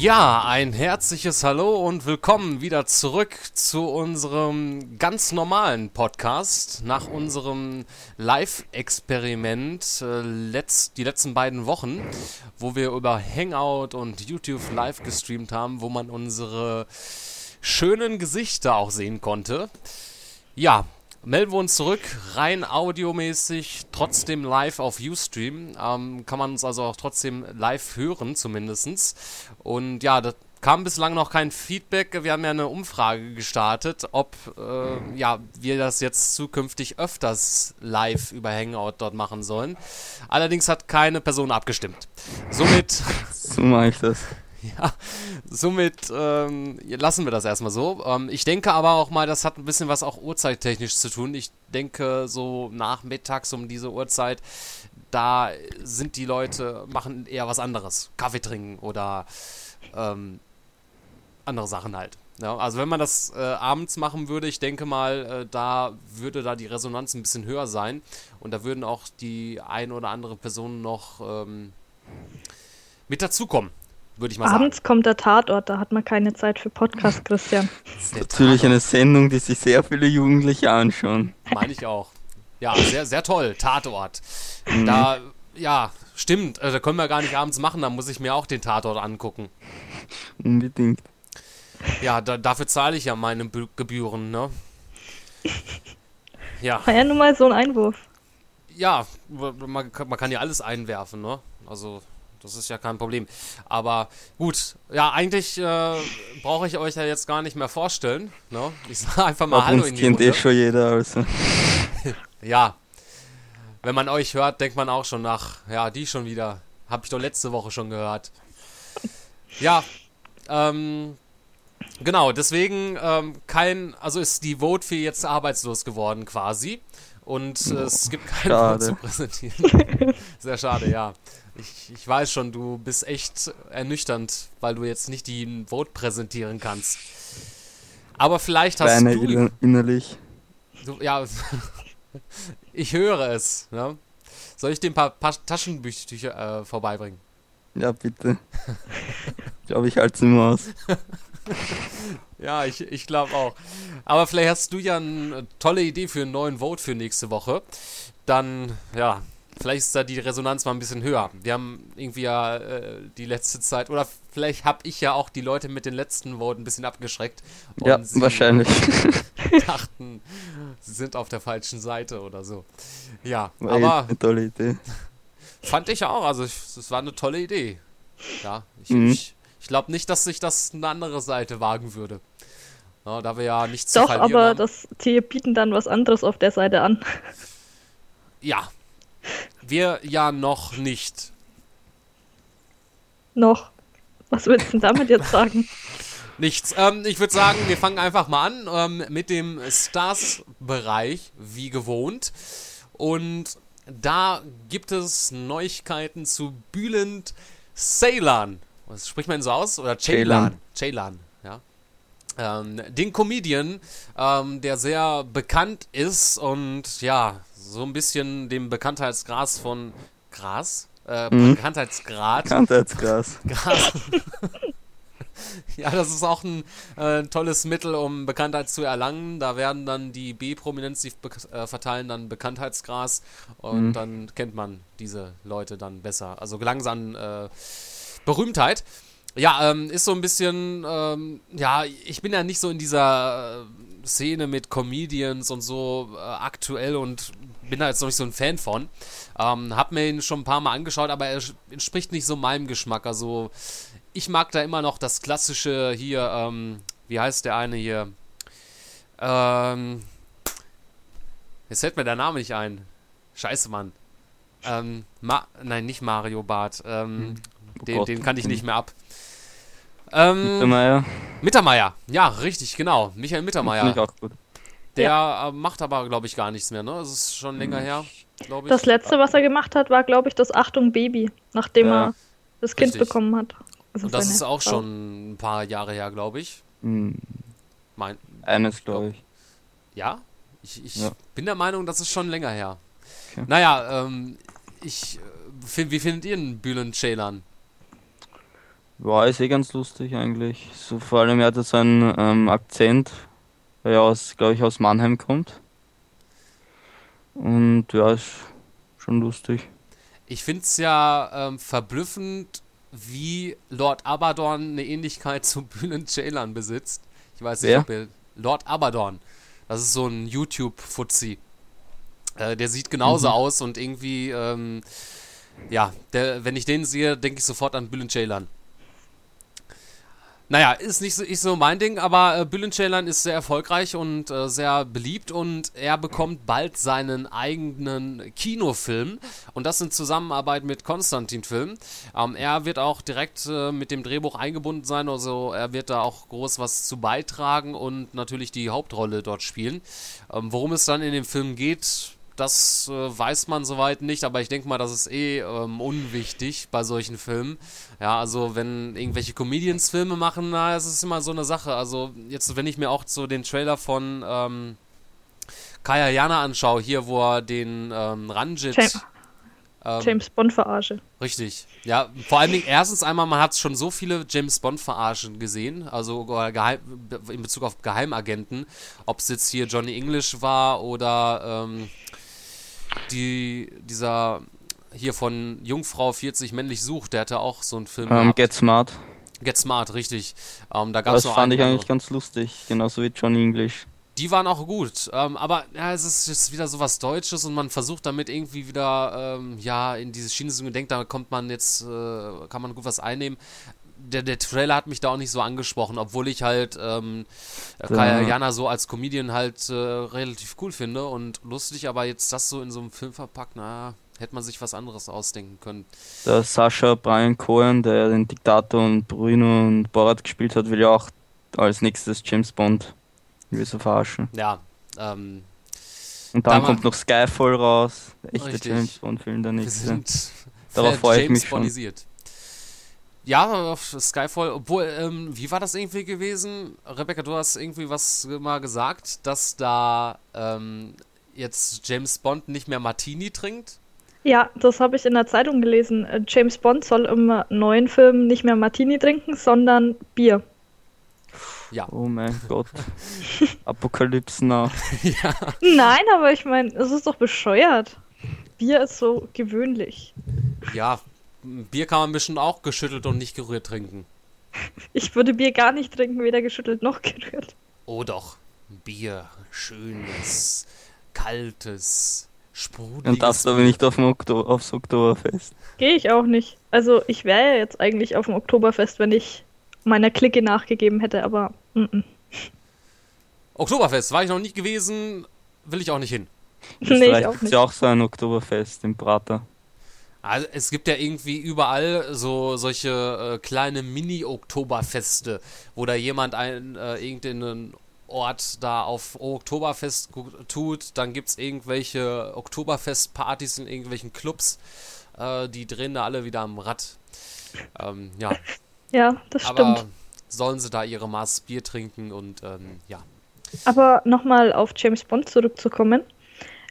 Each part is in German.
Ja, ein herzliches Hallo und willkommen wieder zurück zu unserem ganz normalen Podcast nach unserem Live-Experiment äh, letzt, die letzten beiden Wochen, wo wir über Hangout und YouTube live gestreamt haben, wo man unsere schönen Gesichter auch sehen konnte. Ja, melden wir uns zurück, rein audiomäßig, trotzdem live auf Ustream. Ähm, kann man uns also auch trotzdem live hören, zumindest. Und ja, da kam bislang noch kein Feedback. Wir haben ja eine Umfrage gestartet, ob äh, ja, wir das jetzt zukünftig öfters live über Hangout dort machen sollen. Allerdings hat keine Person abgestimmt. Somit. So mache ich das. Ja, somit ähm, lassen wir das erstmal so. Ähm, ich denke aber auch mal, das hat ein bisschen was auch uhrzeittechnisch zu tun. Ich denke, so nachmittags um diese Uhrzeit, da sind die Leute, machen eher was anderes. Kaffee trinken oder ähm, andere Sachen halt. Ja, also wenn man das äh, abends machen würde, ich denke mal, äh, da würde da die Resonanz ein bisschen höher sein und da würden auch die ein oder andere Person noch ähm, mit dazukommen würde ich mal sagen. Abends kommt der Tatort, da hat man keine Zeit für Podcast, Christian. Das ist natürlich eine Sendung, die sich sehr viele Jugendliche anschauen. Meine ich auch. Ja, sehr, sehr toll. Tatort. Mhm. Da, ja, stimmt. Also, da können wir gar nicht abends machen, da muss ich mir auch den Tatort angucken. Unbedingt. Ja, da, dafür zahle ich ja meine Be Gebühren, ne? Ja. War ja nun mal so ein Einwurf. Ja, man, man kann ja alles einwerfen, ne? Also, das ist ja kein Problem. Aber gut, ja, eigentlich äh, brauche ich euch ja jetzt gar nicht mehr vorstellen. Ne? Ich sage einfach mal Hallo in die kennt eh schon jeder. Also. ja, wenn man euch hört, denkt man auch schon nach, ja, die schon wieder. Habe ich doch letzte Woche schon gehört. Ja, ähm, genau, deswegen ähm, kein, also ist die Vote für jetzt arbeitslos geworden quasi. Und äh, es gibt keine Vote zu präsentieren. Sehr schade, ja. Ich, ich weiß schon, du bist echt ernüchternd, weil du jetzt nicht die Vote präsentieren kannst. Aber vielleicht hast Kleine du... innerlich. Du, ja, ich höre es. Ne? Soll ich dir ein paar, paar Taschenbücher äh, vorbeibringen? Ja, bitte. ich glaube, ich halte es immer aus. ja, ich, ich glaube auch. Aber vielleicht hast du ja eine tolle Idee für einen neuen Vote für nächste Woche. Dann, ja, vielleicht ist da die Resonanz mal ein bisschen höher. Wir haben irgendwie ja äh, die letzte Zeit, oder vielleicht habe ich ja auch die Leute mit den letzten Worten ein bisschen abgeschreckt. ja, wahrscheinlich. dachten, sie sind auf der falschen Seite oder so. Ja, war aber. Eine tolle Idee. Fand ich auch, also es war eine tolle Idee. Ja, ich, mhm. ich, ich glaube nicht, dass sich das eine andere Seite wagen würde. Ja, da wir ja nichts Doch, zu verlieren aber haben. das die bieten dann was anderes auf der Seite an. Ja, wir ja noch nicht. Noch. Was willst du denn damit jetzt sagen? Nichts. Ähm, ich würde sagen, wir fangen einfach mal an ähm, mit dem Stars-Bereich, wie gewohnt. Und da gibt es Neuigkeiten zu Bülent Ceylan. Was spricht man so aus? Oder Ceylan? Ceylan, ja. Ähm, den Comedian, ähm, der sehr bekannt ist und ja, so ein bisschen dem Bekanntheitsgras von Gras? Äh, mhm. Bekanntheitsgrad. Bekanntheitsgras. Gras. ja, das ist auch ein äh, tolles Mittel, um Bekanntheit zu erlangen. Da werden dann die B-Prominenz, die äh, verteilen dann Bekanntheitsgras und mhm. dann kennt man diese Leute dann besser. Also an äh, Berühmtheit. Ja, ähm, ist so ein bisschen, ähm, ja, ich bin ja nicht so in dieser äh, Szene mit Comedians und so äh, aktuell und bin da jetzt noch nicht so ein Fan von. Ähm, hab mir ihn schon ein paar Mal angeschaut, aber er entspricht nicht so meinem Geschmack. Also ich mag da immer noch das klassische hier, ähm, wie heißt der eine hier? Ähm, jetzt fällt mir der Name nicht ein. Scheiße, Mann. Ähm, Ma nein, nicht Mario Bart. Ähm, hm. oh den, den kann ich nicht mehr ab. Ähm, Mittermeier. Mittermeier, ja, richtig, genau. Michael Mittermeier. Finde ich auch gut. Der ja. Äh, macht aber, glaube ich, gar nichts mehr, ne? Das ist schon länger her, glaube ich. Das letzte, was er gemacht hat, war, glaube ich, das Achtung Baby, nachdem ja. er das Kind Richtig. bekommen hat. Also Und das ist auch Frau. schon ein paar Jahre her, glaube ich. Hm. Mein, Eines, glaube ich. Ja? Ich, ich ja. bin der Meinung, das ist schon länger her. Okay. Naja, ähm, ich, äh, wie findet ihr den Bülent Ceylan? War ist eh ganz lustig eigentlich. So vor allem er hat er so einen ähm, Akzent, weil er aus, glaube ich, aus Mannheim kommt. Und ja, ist schon lustig. Ich finde es ja ähm, verblüffend, wie Lord Abaddon eine Ähnlichkeit zu Bülent Ceylan besitzt. Ich weiß nicht, Wer? ob ihr. Lord Abaddon. Das ist so ein YouTube-Fuzzi. Äh, der sieht genauso aus und irgendwie, ähm, ja, der, wenn ich den sehe, denke ich sofort an Bülent Ceylan. Naja, ist nicht so, nicht so mein Ding, aber äh, Bülent Ceylan ist sehr erfolgreich und äh, sehr beliebt und er bekommt bald seinen eigenen Kinofilm und das in Zusammenarbeit mit Konstantin Film. Ähm, er wird auch direkt äh, mit dem Drehbuch eingebunden sein, also er wird da auch groß was zu beitragen und natürlich die Hauptrolle dort spielen. Ähm, worum es dann in dem Film geht, das äh, weiß man soweit nicht, aber ich denke mal, das ist eh ähm, unwichtig bei solchen Filmen. Ja, also wenn irgendwelche Comedians Filme machen, na, es ist immer so eine Sache. Also jetzt, wenn ich mir auch so den Trailer von ähm, Kaya Jana anschaue, hier, wo er den ähm, Ranjit... James, ähm, James Bond verarsche. Richtig. Ja, vor allen Dingen erstens einmal, man hat schon so viele James Bond verarschen gesehen, also geheim, in Bezug auf Geheimagenten, ob es jetzt hier Johnny English war oder ähm, die dieser hier von Jungfrau 40 männlich sucht, der hatte auch so einen Film. Ähm. Get Smart. Get Smart, richtig. Ähm, da gab's Das noch fand ich eigentlich ganz lustig, genauso wie Johnny English. die waren auch gut, ähm, aber ja, es ist jetzt wieder so was Deutsches und man versucht damit irgendwie wieder, ähm, ja, in diese Schiene zu denken, da kommt man jetzt, äh, kann man gut was einnehmen. Der, der Trailer hat mich da auch nicht so angesprochen, obwohl ich halt ähm, Kaya Jana so als Comedian halt äh, relativ cool finde und lustig, aber jetzt das so in so einem Film verpackt, na, hätte man sich was anderes ausdenken können. Der Sascha Brian Cohen, der den Diktator und Bruno und Borat gespielt hat, will ja auch als nächstes James Bond so verarschen. Ja, ähm, Und Da dann war- kommt noch Skyfall raus, der echte Richtig. James Bond Film, der nächste. Darauf freue ich mich schon. Ja, auf Skyfall, obwohl, ähm, wie war das irgendwie gewesen? Rebecca, du hast irgendwie was mal gesagt, dass da ähm, jetzt James Bond nicht mehr Martini trinkt. Ja, das habe ich in der Zeitung gelesen. Äh, James Bond soll im neuen Film nicht mehr Martini trinken, sondern Bier. Ja. Oh mein Gott. Apokalypse nach. ja. Nein, aber ich meine, es ist doch bescheuert. Bier ist so gewöhnlich. Ja, Bier kann man bestimmt auch geschüttelt und nicht gerührt trinken. Ich würde Bier gar nicht trinken, weder geschüttelt noch gerührt. Oh doch, Bier, schönes, kaltes, sprudeliges. Und darfst aber nicht auf dem Okto aufs Oktoberfest. Gehe ich auch nicht. Also ich wäre ja jetzt eigentlich auf dem Oktoberfest, wenn ich meiner Clique nachgegeben hätte, aber mm -mm. Oktoberfest, war ich noch nie gewesen, will ich auch nicht hin. In nee, ich auch nicht. ja auch so ein Oktoberfest im Prater. Also es gibt ja irgendwie überall so solche äh, kleine Mini-Oktoberfeste, wo da jemand ein, äh, irgendeinen Ort da auf Oktoberfest tut, dann gibt es irgendwelche Oktoberfest-Partys in irgendwelchen Clubs, äh, die drehen da alle wieder am Rad. Ähm, ja, Ja, das aber stimmt. sollen sie da ihre Maß Bier trinken und ähm, ja. Aber nochmal auf James Bond zurückzukommen.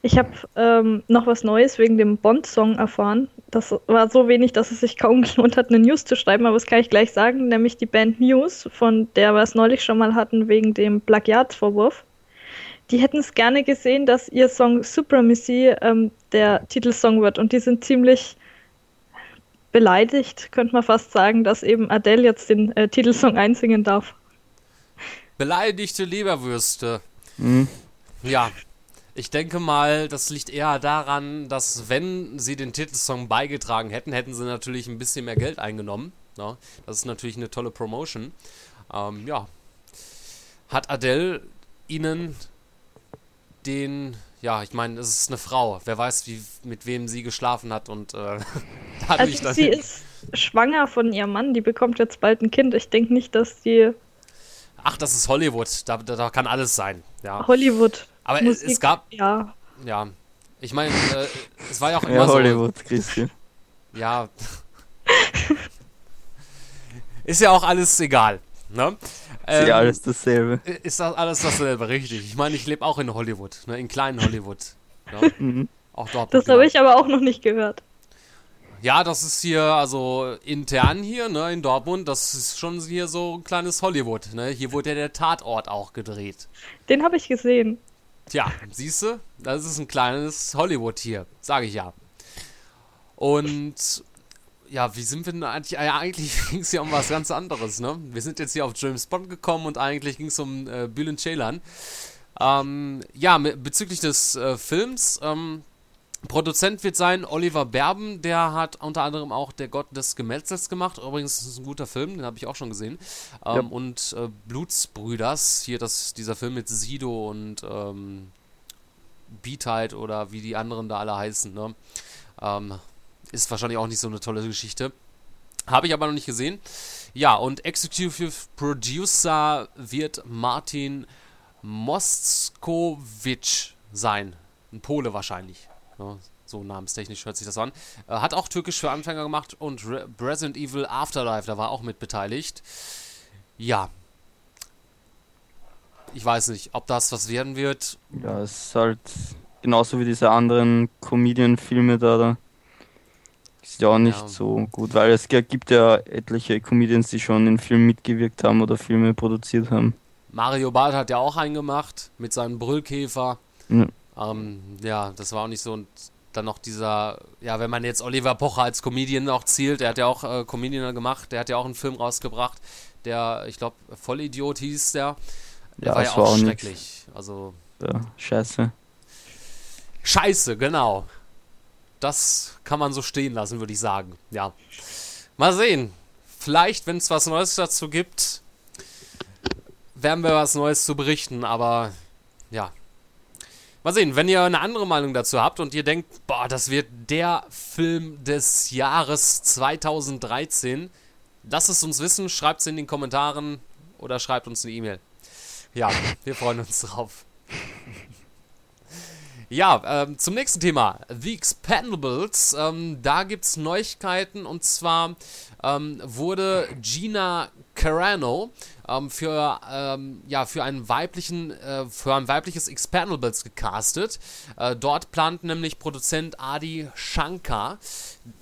Ich habe ähm, noch was Neues wegen dem Bond-Song erfahren. Das war so wenig, dass es sich kaum gelohnt hat, eine News zu schreiben, aber das kann ich gleich sagen, nämlich die Band News, von der wir es neulich schon mal hatten wegen dem Plagiatsvorwurf. Die hätten es gerne gesehen, dass ihr Song Supremacy ähm, der Titelsong wird und die sind ziemlich beleidigt, könnte man fast sagen, dass eben Adele jetzt den äh, Titelsong einsingen darf. Beleidigte Leberwürste. Hm? Ja, ich denke mal, das liegt eher daran, dass wenn sie den Titelsong beigetragen hätten, hätten sie natürlich ein bisschen mehr Geld eingenommen. Ja, das ist natürlich eine tolle Promotion. Ähm, ja. Hat Adele ihnen den, ja, ich meine, es ist eine Frau. Wer weiß, wie, mit wem sie geschlafen hat und äh, dadurch Also sie ist schwanger von ihrem Mann, die bekommt jetzt bald ein Kind. Ich denke nicht, dass die Ach, das ist Hollywood. Da, da, da kann alles sein. Ja. Hollywood. Aber es, Musik, es gab, Ja, ja. Ich meine, äh, es war ja auch immer Ja, so. Hollywood, Christian. Ja. ist ja auch alles egal. Ne? Ist Ähm, ja alles dasselbe. Ist das alles dasselbe, richtig. Ich meine, ich lebe auch in Hollywood, ne? in kleinen Hollywood. Ne? Mhm. Auch dort. das habe ich aber auch noch nicht gehört. Ja, das ist hier, also intern hier, ne, in Dortmund, das ist schon hier so ein kleines Hollywood, ne? Hier wurde ja der Tatort auch gedreht. Den habe ich gesehen. Tja, siehst du, das ist ein kleines Hollywood hier, sage ich ja. Und ja, wie sind wir denn eigentlich? Ja, eigentlich ging es ja um was ganz anderes, ne? Wir sind jetzt hier auf James Bond gekommen und eigentlich ging es um äh, Bülent Ceylan. Ähm, ja, bezüglich des äh, Films, ähm, Produzent wird sein Oliver Berben, der hat unter anderem auch Der Gott des Gemetzels gemacht. Übrigens ist es ein guter Film, den habe ich auch schon gesehen. Ähm, ja. Und äh, Blutsbrüders, hier das, dieser Film mit Sido und ähm, Beatheit oder wie die anderen da alle heißen. Ne? Ähm, ist wahrscheinlich auch nicht so eine tolle Geschichte. Habe ich aber noch nicht gesehen. Ja, und Executive Producer wird Martin Moskowitsch sein. Ein Pole wahrscheinlich. Ja, so namenstechnisch hört sich das an. Äh, hat auch Türkisch für Anfänger gemacht und Re Resident Evil Afterlife, da war auch mit beteiligt. Ja. Ich weiß nicht, ob das was werden wird. Ja, es ist halt genauso wie diese anderen Comedian-Filme da. da. Ist ja auch nicht ja. so gut, weil es gibt ja etliche Comedians, die schon in Filmen mitgewirkt haben oder Filme produziert haben. Mario Barth hat ja auch einen gemacht mit seinem Brüllkäfer. Ja. Ähm, ja, das war auch nicht so. Und dann noch dieser, ja, wenn man jetzt Oliver Pocher als Comedian auch zielt, der hat ja auch äh, Comedian gemacht, der hat ja auch einen Film rausgebracht, der, ich glaube, Vollidiot hieß der. Der ja, war ja auch, auch schrecklich. Nicht. Also. Ja, scheiße. Scheiße, genau. Das kann man so stehen lassen, würde ich sagen. Ja. Mal sehen. Vielleicht, wenn es was Neues dazu gibt, werden wir was Neues zu berichten, aber ja, Mal sehen, wenn ihr eine andere Meinung dazu habt und ihr denkt, boah, das wird der Film des Jahres 2013, lasst es uns wissen, schreibt es in den Kommentaren oder schreibt uns eine E-Mail. Ja, wir freuen uns drauf. Ja, ähm, zum nächsten Thema. The Expendables. Ähm, da gibt es Neuigkeiten und zwar ähm, wurde Gina Carano ähm, für, ähm, ja, für einen weiblichen, äh, für ein weibliches Expendables gecastet. Äh, dort plant nämlich Produzent Adi Shankar,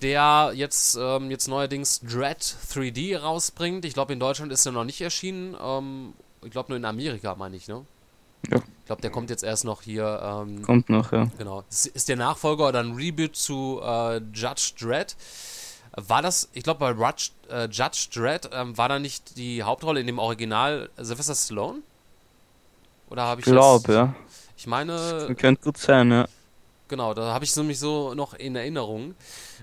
der jetzt, ähm, jetzt neuerdings Dread 3D rausbringt. Ich glaube, in Deutschland ist er noch nicht erschienen. Ich glaube nur in Amerika, meine ich, ne? Ja. Ich glaube, der kommt jetzt erst noch hier. Ähm, kommt noch, ja. Genau. Ist, ist der Nachfolger oder ein Reboot zu äh, Judge Dredd. War das, ich glaube, bei Rudge, äh, Judge Dredd, ähm, war da nicht die Hauptrolle in dem Original Sylvester Stallone? Oder habe ich glaube, ja. Ich meine. Das könnte gut sein, ja. Genau, da habe ich es nämlich so noch in Erinnerung.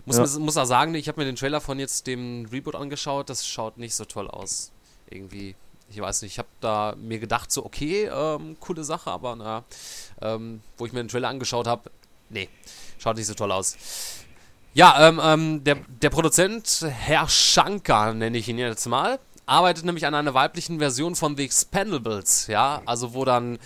Muss, ja. muss auch sagen, ich habe mir den Trailer von jetzt dem Reboot angeschaut, das schaut nicht so toll aus. Irgendwie. Ich weiß nicht, ich habe da mir gedacht, so, okay, ähm, coole Sache, aber na, ähm, wo ich mir den Trailer angeschaut habe, nee, schaut nicht so toll aus. Ja, ähm, ähm, der, der Produzent, Herr Shankar, nenne ich ihn jetzt mal, arbeitet nämlich an einer weiblichen Version von The Expendables, ja, also wo dann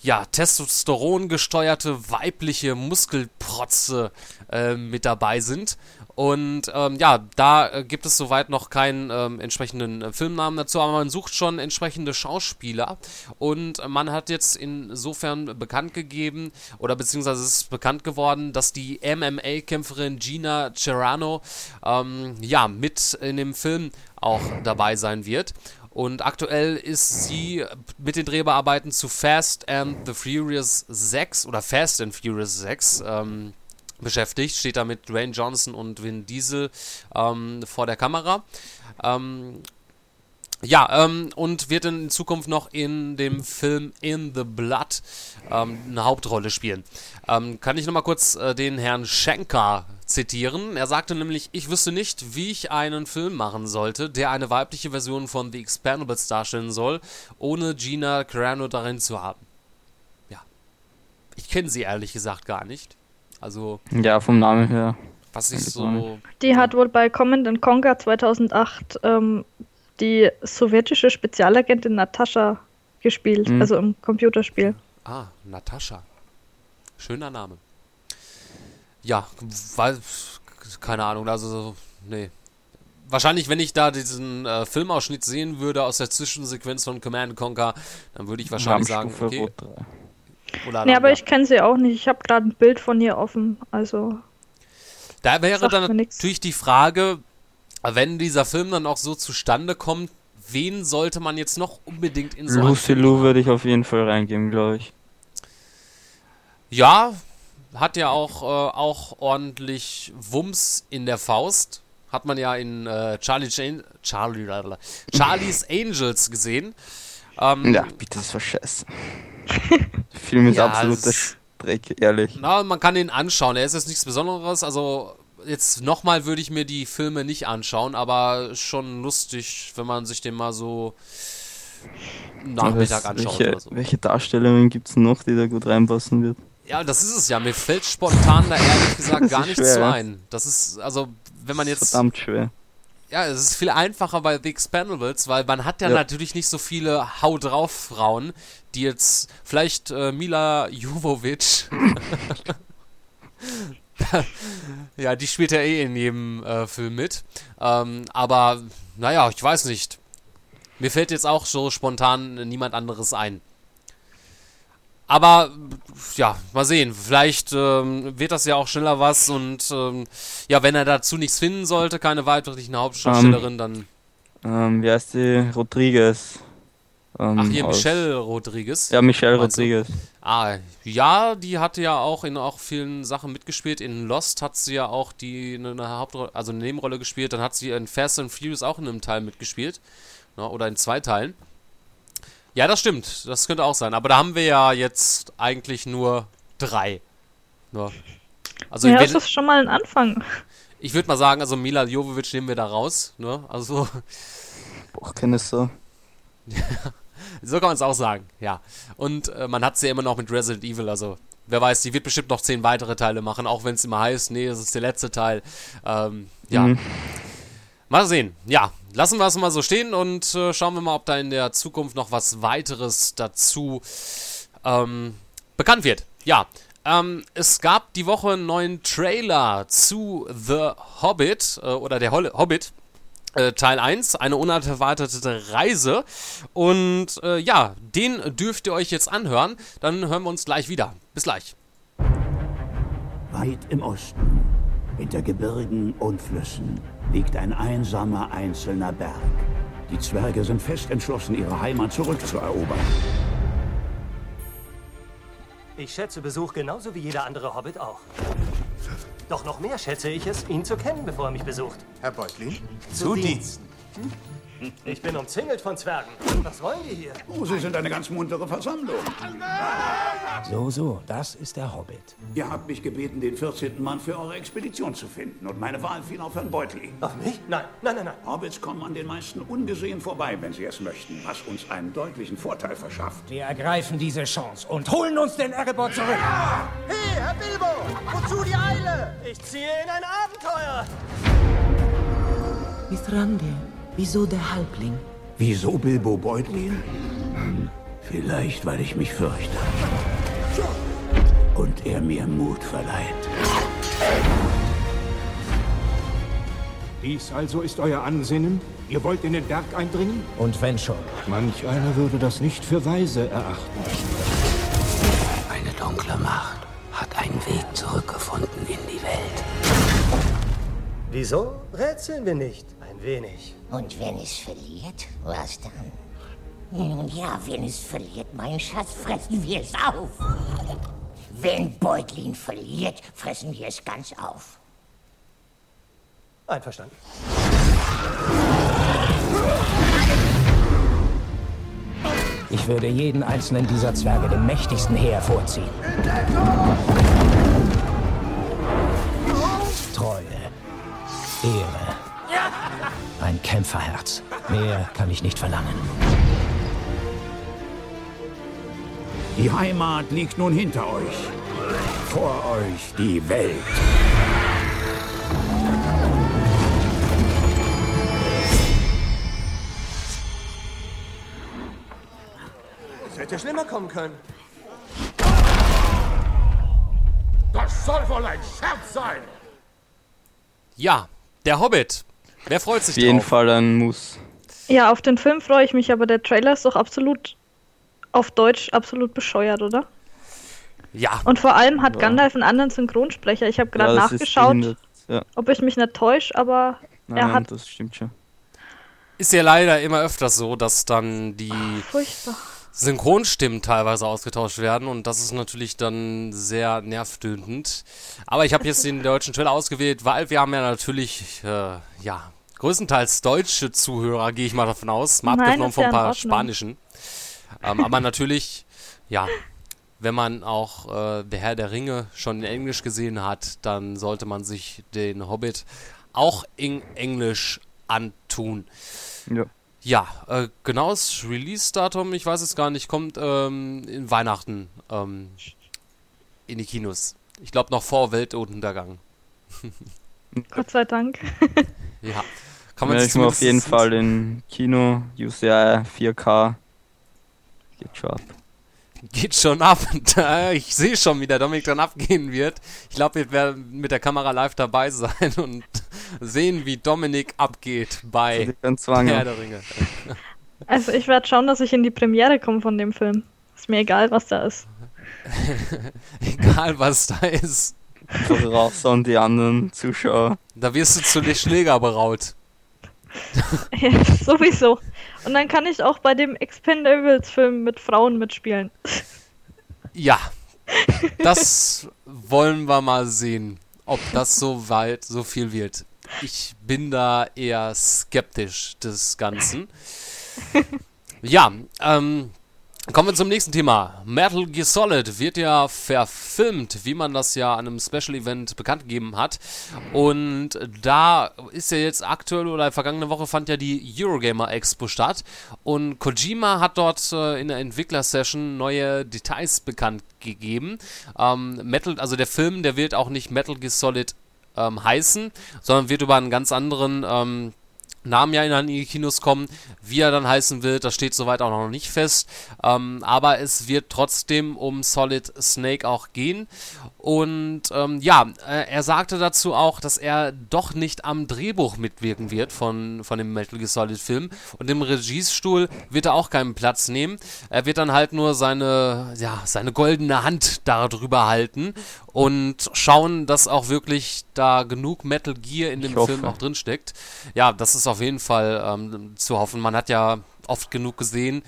ja, Testosteron gesteuerte weibliche Muskelprotze äh, mit dabei sind. Und ähm, ja, da äh, gibt es soweit noch keinen ähm, entsprechenden äh, Filmnamen dazu, aber man sucht schon entsprechende Schauspieler. Und man hat jetzt insofern bekannt gegeben, oder beziehungsweise ist bekannt geworden, dass die MMA-Kämpferin Gina Cerano ähm, ja mit in dem Film auch dabei sein wird. Und aktuell ist sie mit den Drehbearbeiten zu Fast and the Furious 6 oder Fast and Furious 6 ähm, beschäftigt, steht da mit Dwayne Johnson und Vin Diesel ähm, vor der Kamera. Ähm, ja, ähm, und wird in Zukunft noch in dem Film In the Blood ähm, eine Hauptrolle spielen. Ähm, kann ich nochmal kurz äh, den Herrn Schenker zitieren. Er sagte nämlich, ich wüsste nicht, wie ich einen Film machen sollte, der eine weibliche Version von The Expendables darstellen soll, ohne Gina Carano darin zu haben. Ja. Ich kenne sie ehrlich gesagt gar nicht. Also. Ja, vom Namen her. Was ist so. Die hat wohl bei Command Conquer 2008 ähm, die sowjetische Spezialagentin Natascha gespielt, mhm. also im Computerspiel. Ah, Natascha. Schöner Name. Ja, weil, keine Ahnung, also, nee. Wahrscheinlich, wenn ich da diesen äh, Filmausschnitt sehen würde aus der Zwischensequenz von Command Conquer, dann würde ich wahrscheinlich sagen, okay. Oder nee, aber ich kenne sie auch nicht. Ich habe gerade ein Bild von ihr offen. Also. Da wäre dann natürlich die Frage, wenn dieser Film dann auch so zustande kommt, wen sollte man jetzt noch unbedingt in so Lucy Lou würde ich auf jeden Fall reingeben, glaube ich. Ja, hat ja auch, äh, auch ordentlich Wumms in der Faust. Hat man ja in äh, Charlie Jane, Charlie, Charlie's Angels gesehen. Ähm, ja, bitte, das war scheiße. Der Film ist ja, absoluter Dreck, ehrlich. Na, man kann ihn anschauen. Er ist jetzt nichts Besonderes. Also, jetzt nochmal würde ich mir die Filme nicht anschauen, aber schon lustig, wenn man sich den mal so Nachmittag anschaut. Welche, so. welche Darstellungen gibt es noch, die da gut reinpassen wird? Ja, das ist es ja. Mir fällt spontan da ehrlich gesagt gar nichts zu ein. Das ist, also, wenn man jetzt. Verdammt schwer. Ja, es ist viel einfacher bei The Expendables, weil man hat ja, ja. natürlich nicht so viele Hau drauf Frauen, die jetzt vielleicht äh, Mila Jovovic. ja, die spielt ja eh in jedem äh, Film mit. Ähm, aber naja, ich weiß nicht. Mir fällt jetzt auch so spontan niemand anderes ein. Aber ja, mal sehen. Vielleicht ähm, wird das ja auch schneller was und ähm, ja, wenn er dazu nichts finden sollte, keine weibliche Hauptdarstellerin, um, ähm, dann. Ähm, wie heißt die? Rodriguez. Ähm, Ach, hier Michelle Rodriguez. Ja, Michelle Rodriguez. Ah, ja, die hatte ja auch in auch vielen Sachen mitgespielt. In Lost hat sie ja auch die eine Hauptrolle, also eine Nebenrolle gespielt. Dann hat sie in Fast and Furious auch in einem Teil mitgespielt. Ne, oder in zwei Teilen. Ja, das stimmt. Das könnte auch sein. Aber da haben wir ja jetzt eigentlich nur drei. Nur. Also ja, das ist schon mal ein Anfang. Ich würde mal sagen, also Mila Jovovic nehmen wir da raus. Ne? Also. Boah, kennst du. so kann man es auch sagen, ja. Und äh, man hat sie ja immer noch mit Resident Evil, also wer weiß, die wird bestimmt noch zehn weitere Teile machen, auch wenn es immer heißt, nee, das ist der letzte Teil. Ähm, ja. Mhm. Mal sehen. Ja, lassen wir es mal so stehen und äh, schauen wir mal, ob da in der Zukunft noch was weiteres dazu ähm, bekannt wird. Ja, ähm, es gab die Woche einen neuen Trailer zu The Hobbit äh, oder der Hol Hobbit. Äh, Teil 1, eine unerwartete Reise. Und äh, ja, den dürft ihr euch jetzt anhören. Dann hören wir uns gleich wieder. Bis gleich. Weit im Osten, hinter Gebirgen und Flüssen liegt ein einsamer einzelner Berg. Die Zwerge sind fest entschlossen, ihre Heimat zurückzuerobern. Ich schätze Besuch genauso wie jeder andere Hobbit auch. Doch noch mehr schätze ich es, ihn zu kennen, bevor er mich besucht. Herr Beutlin, zu, zu Diensten. Hm? Ich bin umzingelt von Zwergen. Was wollen die hier? Oh, Sie sind eine ganz muntere Versammlung. So, so, das ist der Hobbit. Ihr habt mich gebeten, den 14. Mann für eure Expedition zu finden. Und meine Wahl fiel auf Herrn Beutlin. Auf mich? Nein, nein, nein, nein. Hobbits kommen an den meisten ungesehen vorbei, wenn sie es möchten, was uns einen deutlichen Vorteil verschafft. Wir ergreifen diese Chance und holen uns den Erebor zurück. Hey, Herr Bilbo, wozu die Eile? Ich ziehe in ein Abenteuer. Mithrandir. Wieso der Halbling? Wieso Bilbo Beutlin? Vielleicht, weil ich mich fürchte. Und er mir Mut verleiht. Dies also ist euer Ansinnen? Ihr wollt in den Berg eindringen? Und wenn schon? Manch einer würde das nicht für weise erachten. Eine dunkle Macht hat einen Weg zurückgefunden in die Welt. Wieso rätseln wir nicht? Ein wenig. Und wenn es verliert, was dann? Nun ja, wenn es verliert, mein Schatz, fressen wir es auf. Wenn Beutlin verliert, fressen wir es ganz auf. Einverstanden. Ich würde jeden einzelnen dieser Zwerge dem mächtigsten Heer vorziehen. Treue, Ehre, ein Kämpferherz. Mehr kann ich nicht verlangen. Die Heimat liegt nun hinter euch. Vor euch die Welt. Es hätte schlimmer kommen können. Das soll wohl ein Scherz sein. Ja, der Hobbit Wer freut sich Auf jeden drauf? Fall ein Muss. Ja, auf den Film freue ich mich, aber der Trailer ist doch absolut auf Deutsch absolut bescheuert, oder? Ja. Und vor allem hat ja. Gandalf einen anderen Synchronsprecher. Ich habe gerade ja, nachgeschaut. Ja. Ob ich mich nicht täusche, aber Nein, er nein, hat. das stimmt schon. Ist ja leider immer öfters so, dass dann die Furchtbar. Synchronstimmen teilweise ausgetauscht werden und das ist natürlich dann sehr nervtötend. Aber ich habe jetzt den deutschen Trailer ausgewählt, weil wir haben ja natürlich, äh, ja, größtenteils deutsche Zuhörer, gehe ich mal davon aus, mal Nein, abgenommen von ein in paar Ordnung. spanischen. Ähm, aber natürlich, ja, wenn man auch äh, Der Herr der Ringe schon in Englisch gesehen hat, dann sollte man sich den Hobbit auch in Englisch antun. Ja. Ja, äh, genaues Release-Datum, ich weiß es gar nicht, kommt ähm, in Weihnachten ähm, in die Kinos. Ich glaube noch vor Weltuntergang. Gott sei Dank. Ja. Kann man Ja, sich ich mal auf jeden Fall in Kino, UCI, 4K. Geht schon ab. Geht schon ab. Ich sehe schon, wie der Dominik dann abgehen wird. Ich glaube, wir werden mit der Kamera live dabei sein und sehen, wie Dominik abgeht bei. Herr der Ringe. Also ich werde schauen, dass ich in die Premiere komme von dem Film. Ist mir egal, was da ist. Egal, was da ist. Einfach raus an die anderen Zuschauer. Da wirst du zu den Schläger beraut. Ja, sowieso. Und dann kann ich auch bei dem Expendables-Film mit Frauen mitspielen. Ja, das wollen wir mal sehen, ob das so weit, so viel wird. Ich bin da eher skeptisch des Ganzen. Ja, ähm, kommen wir zum nächsten Thema. Metal Gear Solid wird ja verfilmt, wie man das ja an einem Special Event bekannt gegeben hat. Und da ist ja jetzt aktuell oder vergangene Woche fand ja die Eurogamer Expo statt. Und Kojima hat dort äh, in der Entwickler-Session neue Details bekannt gegeben. Ähm, Metal, also der Film, der wird auch nicht Metal Gear Solid ähm, heißen, sondern wird über einen ganz anderen ähm, Namen ja in die Kinos kommen. Wie er dann heißen wird, das steht soweit auch noch nicht fest. Ähm, aber es wird trotzdem um Solid Snake auch gehen. Und ähm, ja, äh, er sagte dazu auch, dass er doch nicht am Drehbuch mitwirken wird von, von dem Metal Gear Solid Film. Und im Regiestuhl wird er auch keinen Platz nehmen. Er wird dann halt nur seine, ja, seine goldene Hand darüber halten und schauen, dass auch wirklich da genug Metal Gear in dem. Film auch drin steckt. Ja, das ist auf jeden Fall ähm, zu hoffen. Man hat ja oft genug gesehen,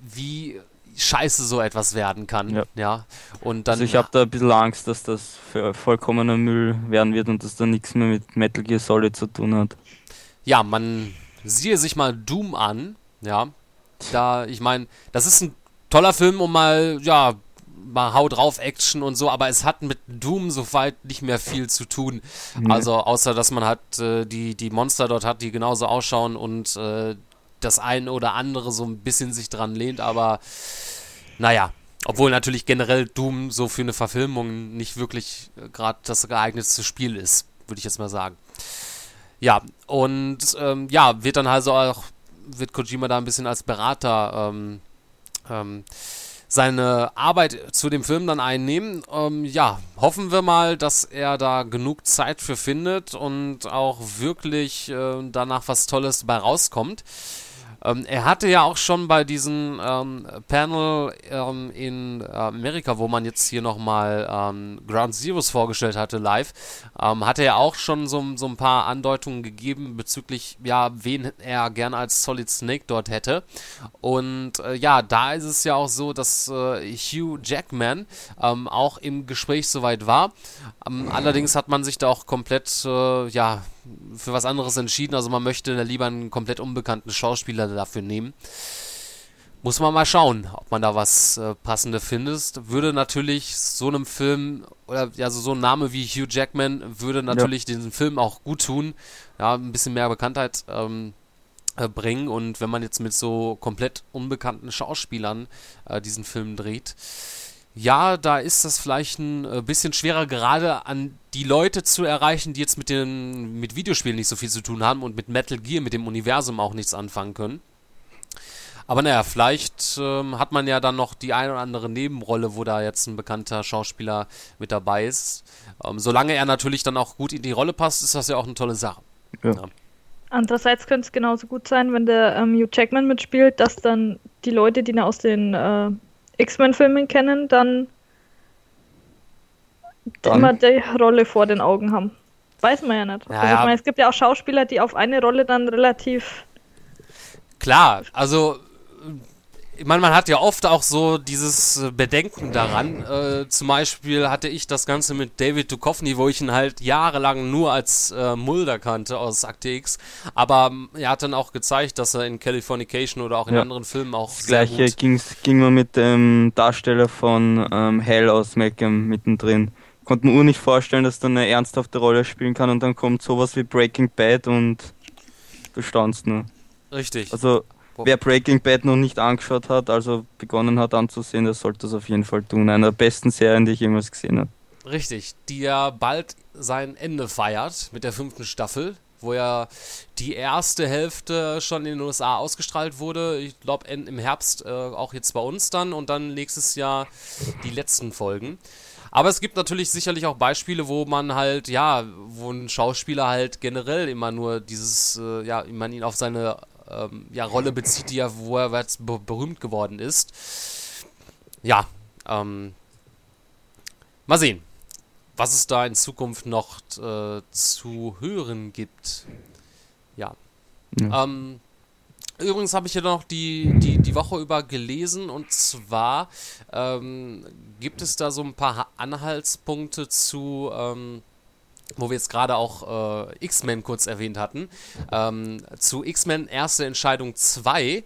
wie scheiße so etwas werden kann. Ja. Ja. Und dann Also ich habe da ein bisschen Angst, dass das für vollkommener Müll werden wird und dass da nichts mehr mit Metal Gear Solid zu tun hat. ja, man siehe sich mal Doom an, ja. Da, ich meine, das ist ein toller Film, um mal, ja, mal Hau drauf Action und so, aber es hat mit Doom soweit nicht mehr viel zu tun. Nee. Also außer dass man halt äh, die, die Monster dort hat, die genauso ausschauen und äh, das ein oder andere so ein bisschen sich dran lehnt, aber naja. Obwohl natürlich generell Doom so für eine Verfilmung nicht wirklich äh, gerade das geeignetste Spiel ist, würde ich jetzt mal sagen. Ja, und ähm, ja, wird dann also auch, wird Kojima da ein bisschen als Berater ähm, ähm, seine Arbeit zu dem Film dann einnehmen. Ähm, ja, hoffen wir mal, dass er da genug Zeit für findet und auch wirklich äh, danach was Tolles bei rauskommt. Ähm, er hatte ja auch schon bei diesem ähm, Panel ähm, in Amerika, wo man jetzt hier nochmal ähm, Ground Zeroes vorgestellt hatte live, ähm, hatte er auch schon so, so ein paar Andeutungen gegeben bezüglich, ja, wen er gerne als Solid Snake dort hätte. Und äh, ja, da ist es ja auch so, dass äh, Hugh Jackman ähm, auch im Gespräch soweit war. Ähm, allerdings hat man sich da auch komplett, äh, ja, für was anderes entschieden. Also man möchte lieber einen komplett unbekannten Schauspieler dafür nehmen. Muss man mal schauen, ob man da was äh, Passendes findet. Würde natürlich so einem Film, oder ja, so, so ein Name wie Hugh Jackman würde natürlich diesen Film auch gut tun. Ja, ein bisschen mehr Bekanntheit ähm, äh, bringen. Und wenn man jetzt mit so komplett unbekannten Schauspielern äh, diesen Film dreht, ja, da ist das vielleicht ein äh, bisschen schwerer, gerade an die Leute zu erreichen, die jetzt mit den mit Videospielen nicht so viel zu tun haben und mit Metal Gear, mit dem Universum auch nichts anfangen können. Aber naja, vielleicht ähm, hat man ja dann noch die eine oder andere Nebenrolle, wo da jetzt ein bekannter Schauspieler mit dabei ist. Ähm, solange er natürlich dann auch gut in die Rolle passt, ist das ja auch eine tolle Sache. Ja. Ja. Andererseits könnte es genauso gut sein, wenn der ähm, Hugh Jackman mitspielt, dass dann die Leute, die ihn aus den äh, X-Men-Filmen kennen, dann, Dann- immer die Rolle vor den Augen haben. weiß man ja nicht. Ja, also ich meine, es gibt ja auch Schauspieler, die auf eine Rolle dann relativ. Klar, also ich meine, man hat ja oft auch so dieses äh, Bedenken daran. Äh, zum Beispiel hatte ich das Ganze mit David Duchovny, wo ich ihn halt jahrelang nur als äh, Mulder kannte aus Akte X. Aber ähm, er hat dann auch gezeigt, dass er in Californication oder auch in Ja. anderen Filmen auch Das sehr gleiche gut ging's, ging mir mit dem Darsteller von ähm, Hell aus Macam mittendrin. Konnte mir ur nicht vorstellen, dass er eine ernsthafte Rolle spielen kann und dann kommt sowas wie Breaking Bad und du staunst nur. Richtig. Also wer Breaking Bad noch nicht angeschaut hat, also begonnen hat anzusehen, der sollte das auf jeden Fall tun. Eine der besten Serien, die ich jemals gesehen habe. Richtig, die ja bald sein Ende feiert mit der fünften Staffel, wo ja die erste Hälfte schon in den USA ausgestrahlt wurde. Ich glaube im Herbst äh, auch jetzt bei uns dann und dann nächstes Jahr die letzten Folgen. Aber es gibt natürlich sicherlich auch Beispiele, wo man halt, ja, wo ein Schauspieler halt generell immer nur dieses, äh, ja, man ihn auf seine ähm, ja, Rolle bezieht, die ja, wo er jetzt be berühmt geworden ist. Ja, ähm, mal sehen, was es da in Zukunft noch äh, zu hören gibt. Ja. Ja. Ähm, übrigens habe ich ja noch die, die, die Woche über gelesen und zwar ähm, gibt es da so ein paar Ha- Anhaltspunkte zu, ähm, wo wir jetzt gerade auch äh, X-Men kurz erwähnt hatten, ähm, zu X-Men Erste Entscheidung 2.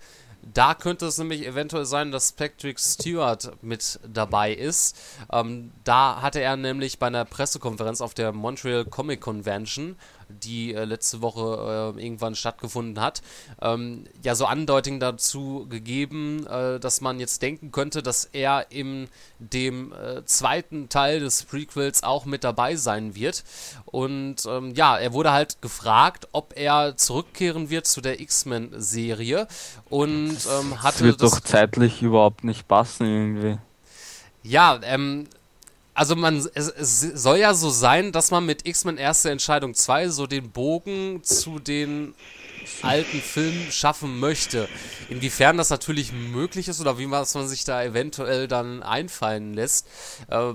Da könnte es nämlich eventuell sein, dass Patrick Stewart mit dabei ist. Ähm, da hatte er nämlich bei einer Pressekonferenz auf der Montreal Comic Convention, die äh, letzte Woche äh, irgendwann stattgefunden hat, ähm, ja so Andeutungen dazu gegeben, äh, dass man jetzt denken könnte, dass er in dem äh, zweiten Teil des Prequels auch mit dabei sein wird. Und ähm, ja, er wurde halt gefragt, ob er zurückkehren wird zu der X-Men-Serie und ähm, Das hatte wird das doch zeitlich überhaupt nicht passen irgendwie. ja, ähm, also man, es, es soll ja so sein, dass man mit X-Men Erste Entscheidung 2 so den Bogen zu den alten Filmen schaffen möchte. Inwiefern das natürlich möglich ist oder wie was man sich da eventuell dann einfallen lässt, äh,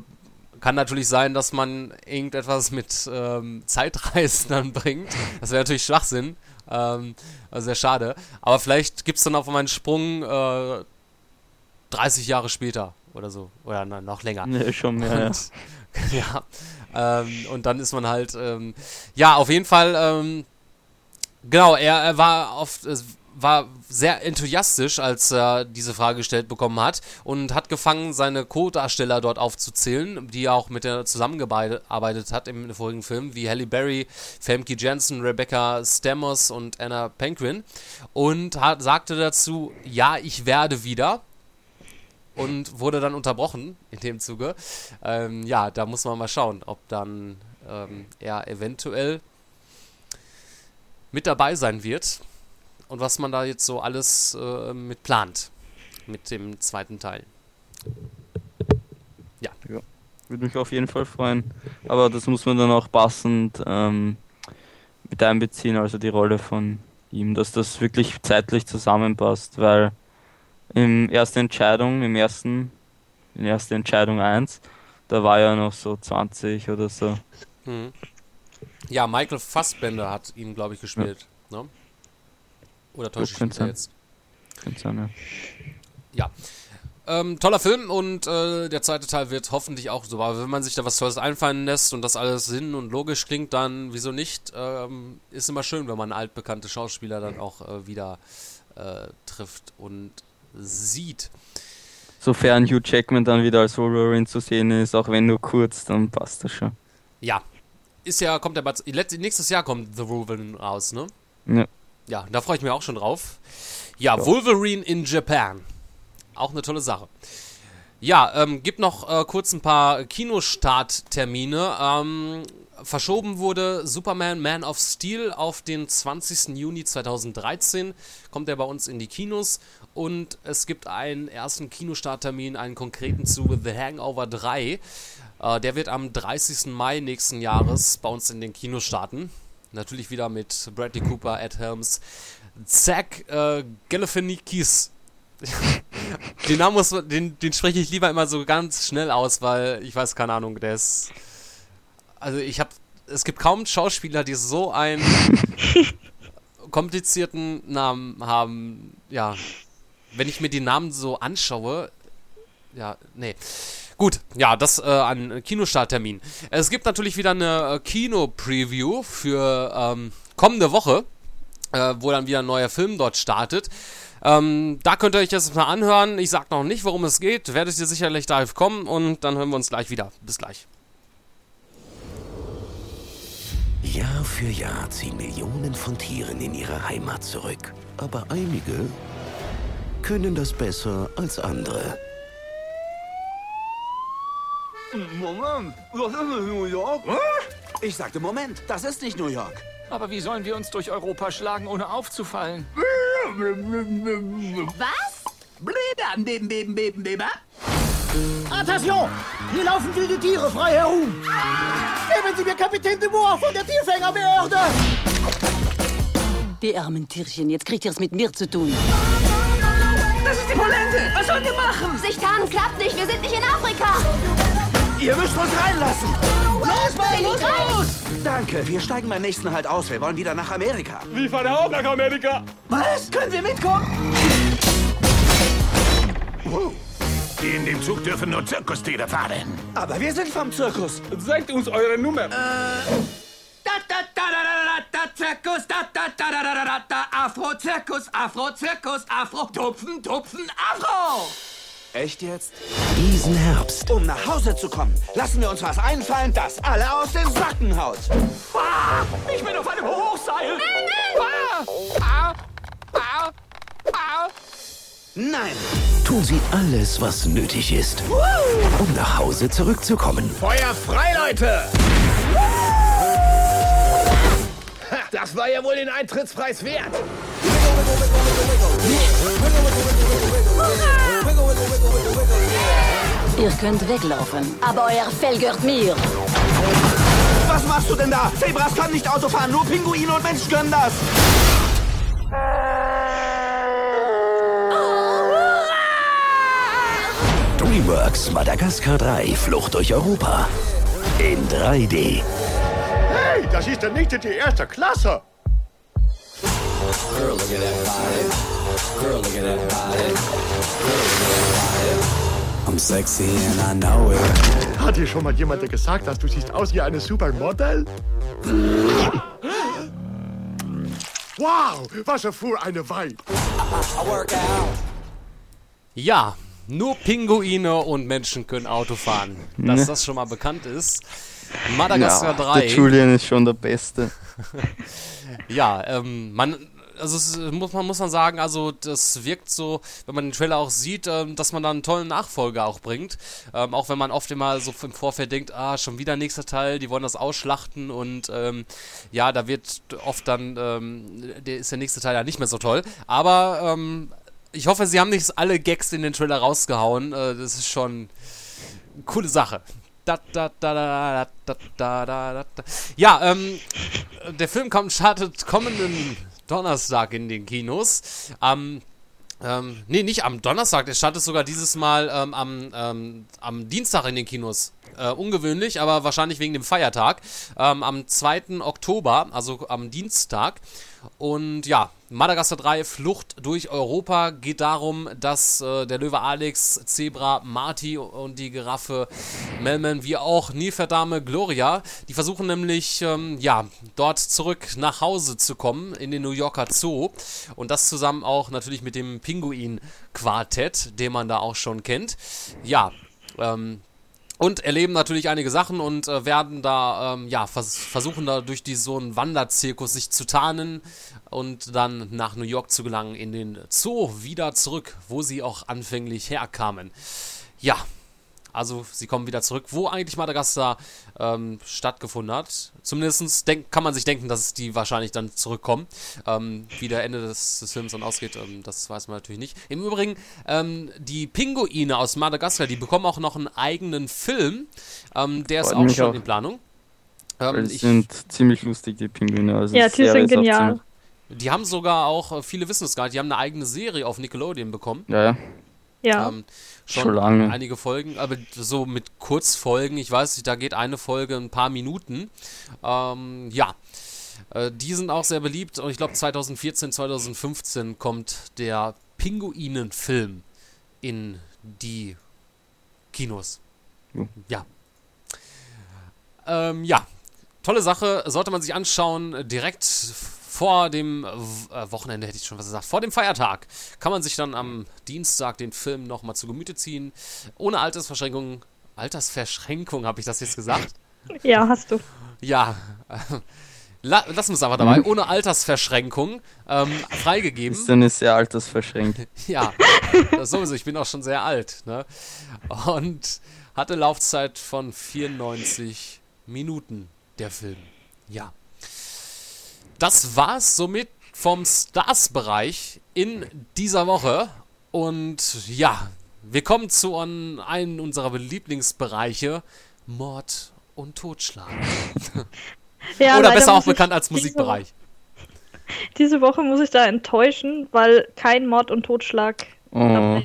kann natürlich sein, dass man irgendetwas mit ähm, Zeitreisen dann bringt. Das wäre natürlich Schwachsinn. Ähm, also sehr schade. Aber vielleicht gibt es dann auf einmal einen Sprung äh, 30 Jahre später oder so. Oder na, noch länger. Nee, schon mehr, Und, ja. Ähm, und dann ist man halt, ähm, ja, auf jeden Fall, ähm, genau, er, er war auf, es war sehr enthusiastisch, als er diese Frage gestellt bekommen hat und hat gefangen, seine Co-Darsteller dort aufzuzählen, die er auch mit der zusammengearbeitet hat im vorigen Film, wie Halle Berry, Famke Janssen, Rebecca Stamos und Anna Paquin und hat, sagte dazu, ja, ich werde wieder und wurde dann unterbrochen in dem Zuge. Ähm, ja, da muss man mal schauen, ob dann ähm, er eventuell mit dabei sein wird und was man da jetzt so alles äh, mit plant mit dem zweiten Teil. Ja. ja. Würde mich auf jeden Fall freuen. Aber das muss man dann auch passend ähm, mit einbeziehen, also die Rolle von ihm, dass das wirklich zeitlich zusammenpasst, weil im ersten Entscheidung, im ersten, in erste Entscheidung 1, da war er noch so 20 oder so. Mhm. Ja, Michael Fassbender hat ihn, glaube ich, gespielt. Ja. Ne? Oder täusche ich mich da jetzt? Sein, ja. Ja. Ähm, toller Film und äh, der zweite Teil wird hoffentlich auch so. Aber wenn man sich da was Tolles einfallen lässt und das alles sinn- und logisch klingt, dann wieso nicht? Ähm, ist immer schön, wenn man altbekannte Schauspieler dann auch äh, wieder äh, trifft und sieht. Sofern Hugh Jackman dann wieder als Wolverine zu sehen ist, auch wenn nur kurz, dann passt das schon. Ja. Ist ja, kommt bald, nächstes Jahr kommt The Wolverine raus, ne? Ja. Ja, da freue ich mich auch schon drauf. Ja, ja. Wolverine in Japan. Auch eine tolle Sache. Ja, ähm, gibt noch äh, kurz ein paar Kinostarttermine. Ähm, verschoben wurde Superman Man of Steel auf den 20. Juni 2013. Kommt er bei uns in die Kinos. Und es gibt einen ersten Kinostarttermin, einen konkreten zu The Hangover 3. Äh, der wird am 30. Mai nächsten Jahres bei uns in den Kinos starten. Natürlich wieder mit Bradley Cooper, Ed Helms, Zach äh, Galifianakis. den Namen muss, den, den spreche ich lieber immer so ganz schnell aus, weil ich weiß keine Ahnung, der ist. Also ich habe es gibt kaum Schauspieler, die so einen komplizierten Namen haben. Ja, wenn ich mir die Namen so anschaue, ja, nee. Gut, ja, das äh, an Kinostarttermin. Es gibt natürlich wieder eine äh, Kino-Preview für ähm, kommende Woche, äh, wo dann wieder ein neuer Film dort startet. Ähm, da könnt ihr euch jetzt mal anhören. Ich sag noch nicht, worum es geht. Werdet ihr sicherlich live kommen und dann hören wir uns gleich wieder. Bis gleich. Jahr für Jahr ziehen Millionen von Tieren in ihre Heimat zurück. Aber einige können das besser als andere. Moment, das ist nicht New York. Ich sagte Moment, das ist nicht New York. Aber wie sollen wir uns durch Europa schlagen, ohne aufzufallen? Was? Bläder, beben, beben, beben, beben. Attention! Hier laufen wilde Tiere frei herum. Geben Sie mir Kapitän de Boer von der Tierfängerbehörde. Die armen Tierchen, jetzt kriegt ihr es mit mir zu tun. Polente. Was sollen wir machen? Sich tarnen klappt nicht. Wir sind nicht in Afrika. Ihr müsst uns reinlassen. Los, Mann, los, los! Danke, wir steigen beim nächsten Halt aus. Wir wollen wieder nach Amerika. Wie fahren auch nach Amerika? Was? Können wir mitkommen? Die in dem Zug dürfen nur Zirkustiere fahren. Aber wir sind vom Zirkus. Sagt uns eure Nummer. Äh. Da, da, da, da, Zirkus, da da da da da da da Afro Zirkus, Afro Zirkus, Afro Tupfen, Tupfen, Afro. Echt jetzt? Diesen Herbst. Um nach Hause zu kommen, lassen wir uns was einfallen, das alle aus den Sacken haut. Ah, ich bin auf einem Hochseil. Ah, ah, ah, Nein. Tun Sie alles, was nötig ist, um nach Hause zurückzukommen. Feuer frei, Leute! Woo! Das war ja wohl den Eintrittspreis wert. Ihr könnt weglaufen, aber euer Fell gehört mir. Was machst du denn da? Zebras können nicht Auto fahren, nur Pinguine und Menschen können das. DreamWorks Madagaskar 3 Flucht durch Europa. In 3D. Hey, das ist ja nicht die erste Klasse. Girl, look at that body. Girl, look at that body. Girl, look at that body. I'm sexy and I know it. Hat dir schon mal jemand gesagt, dass du siehst aus wie eine Supermodel? Wow, was für eine Vibe. Ja, nur Pinguine und Menschen können Auto fahren. Dass Ne. das schon mal bekannt ist. Madagaskar ja, 3. Der Julian ist schon der Beste. Ja, ähm, man, also es muss man muss man sagen, also das wirkt so, wenn man den Trailer auch sieht, ähm, dass man dann einen tollen Nachfolger auch bringt. Ähm, auch wenn man oft immer so im Vorfeld denkt, ah, schon wieder nächster Teil, die wollen das ausschlachten und ähm, ja, da wird oft dann, ähm, der ist der nächste Teil ja nicht mehr so toll. Aber ähm, ich hoffe, sie haben nicht alle Gags in den Trailer rausgehauen. Äh, das ist schon eine coole Sache da, da, da, da, da, da, da, da. Ja, ähm, der Film kommt, startet kommenden Donnerstag in den Kinos. Am, ähm, nee, nicht am Donnerstag, der startet sogar dieses Mal ähm, am, ähm, am Dienstag in den Kinos. Äh, ungewöhnlich, aber wahrscheinlich wegen dem Feiertag. Ähm, am 2. Oktober, also am Dienstag. Und ja, Madagaskar 3, Flucht durch Europa, geht darum, dass äh, der Löwe Alex, Zebra Marty und die Giraffe Melman, wie auch Nilpferdame Gloria, die versuchen nämlich, ähm, ja, dort zurück nach Hause zu kommen, in den New Yorker Zoo. Und das zusammen auch natürlich mit dem Pinguin-Quartett, den man da auch schon kennt. Ja, ähm, und erleben natürlich einige Sachen und äh, werden da, ähm, ja, vers versuchen da durch die, so einen Wanderzirkus sich zu tarnen und dann nach New York zu gelangen, in den Zoo wieder zurück, wo sie auch anfänglich herkamen. Ja, also sie kommen wieder zurück, wo eigentlich Madagaskar ähm, stattgefunden hat. Zumindest denk, kann man sich denken, dass die wahrscheinlich dann zurückkommen. Ähm, wie der Ende des, des Films dann ausgeht, ähm, das weiß man natürlich nicht. Im Übrigen, ähm, die Pinguine aus Madagaskar, die bekommen auch noch einen eigenen Film. Ähm, der ist auch schon auch. in Planung. Ähm, die ich, sind ziemlich lustig, die Pinguine. Also Ja, die sind genial. die haben sogar auch, äh, viele wissen es gar nicht, die haben eine eigene Serie auf Nickelodeon bekommen. Ja, ja. Ja. Ähm, schon, Schon lange. einige Folgen, aber so mit Kurzfolgen, ich weiß nicht, da geht eine Folge ein paar Minuten. Ähm, ja. Äh, die sind auch sehr beliebt und ich glaube 2014, 2015 kommt der Pinguinen-Film in die Kinos. Ja. Ähm, ja, tolle Sache, sollte man sich anschauen, direkt vor dem äh, Wochenende, hätte ich schon was gesagt, vor dem Feiertag kann man sich dann am Dienstag den Film nochmal zu Gemüte ziehen. Ohne Altersverschränkung. Altersverschränkung, habe ich das jetzt gesagt? Ja, hast du. Ja. La lassen wir es einfach dabei. Ohne Altersverschränkung ähm, freigegeben. Ist dann ist sehr altersverschränkt. Ja, das sowieso. Ich bin auch schon sehr alt. Ne? Und hatte Laufzeit von 94 Minuten, der Film. Ja. Das war's somit vom Stars-Bereich in dieser Woche. Und ja, wir kommen zu einem unserer Lieblingsbereiche: Mord und Totschlag. Ja, Oder besser auch bekannt als Musikbereich. Diese Woche muss ich da enttäuschen, weil kein Mord und Totschlag. Oh,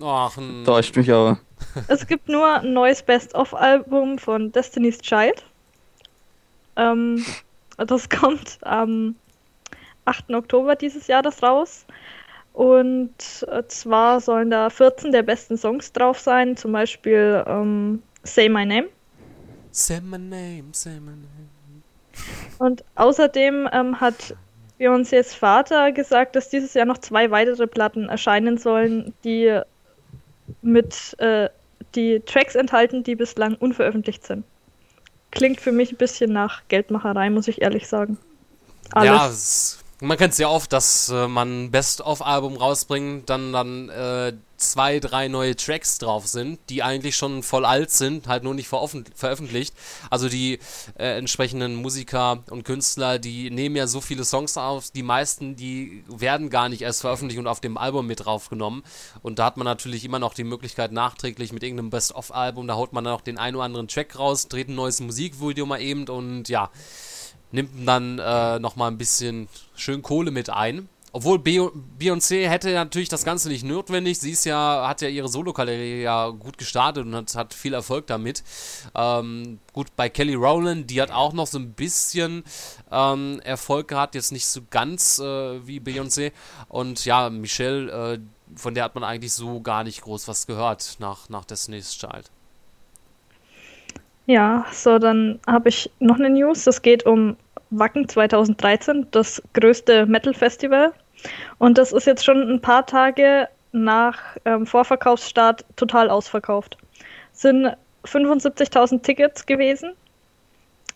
Ach, täuscht mich aber. Es gibt nur ein neues Best-of-Album von Destiny's Child. Ähm, das kommt am 8. Oktober dieses Jahres raus. Und äh, zwar sollen da 14 der besten Songs drauf sein, zum Beispiel ähm, Say My Name. Say my name, say my name. Und außerdem ähm, hat Beyoncés Vater gesagt, dass dieses Jahr noch zwei weitere Platten erscheinen sollen, die mit äh, die Tracks enthalten, die bislang unveröffentlicht sind. Klingt für mich ein bisschen nach Geldmacherei, muss ich ehrlich sagen. Ja, Alles. es, man kennt es ja oft, dass äh, man ein Best-of-Album rausbringt, dann dann äh, zwei, drei neue Tracks drauf sind, die eigentlich schon voll alt sind, halt nur nicht veröffentlicht. Also die äh, entsprechenden Musiker und Künstler, die nehmen ja so viele Songs auf, die meisten, die werden gar nicht erst veröffentlicht und auf dem Album mit draufgenommen. Und da hat man natürlich immer noch die Möglichkeit, nachträglich mit irgendeinem Best-of-Album, da haut man dann noch den einen oder anderen Track raus, dreht ein neues Musikvideo mal eben und ja, nimmt dann äh, nochmal ein bisschen schön Kohle mit ein. Obwohl Be- Beyoncé hätte natürlich das Ganze nicht notwendig. Sie ist ja, hat ja ihre Solo-Karriere ja gut gestartet und hat, hat viel Erfolg damit. Ähm, gut, bei Kelly Rowland, die hat auch noch so ein bisschen ähm, Erfolg gehabt, jetzt nicht so ganz äh, wie Beyoncé. Und ja, Michelle, äh, von der hat man eigentlich so gar nicht groß was gehört nach, nach Destiny's Child. Ja, so, dann habe ich noch eine News. Es geht um Wacken 2013, das größte Metal-Festival. Und das ist jetzt schon ein paar Tage nach ähm, Vorverkaufsstart total ausverkauft. Sind 75.000 Tickets gewesen.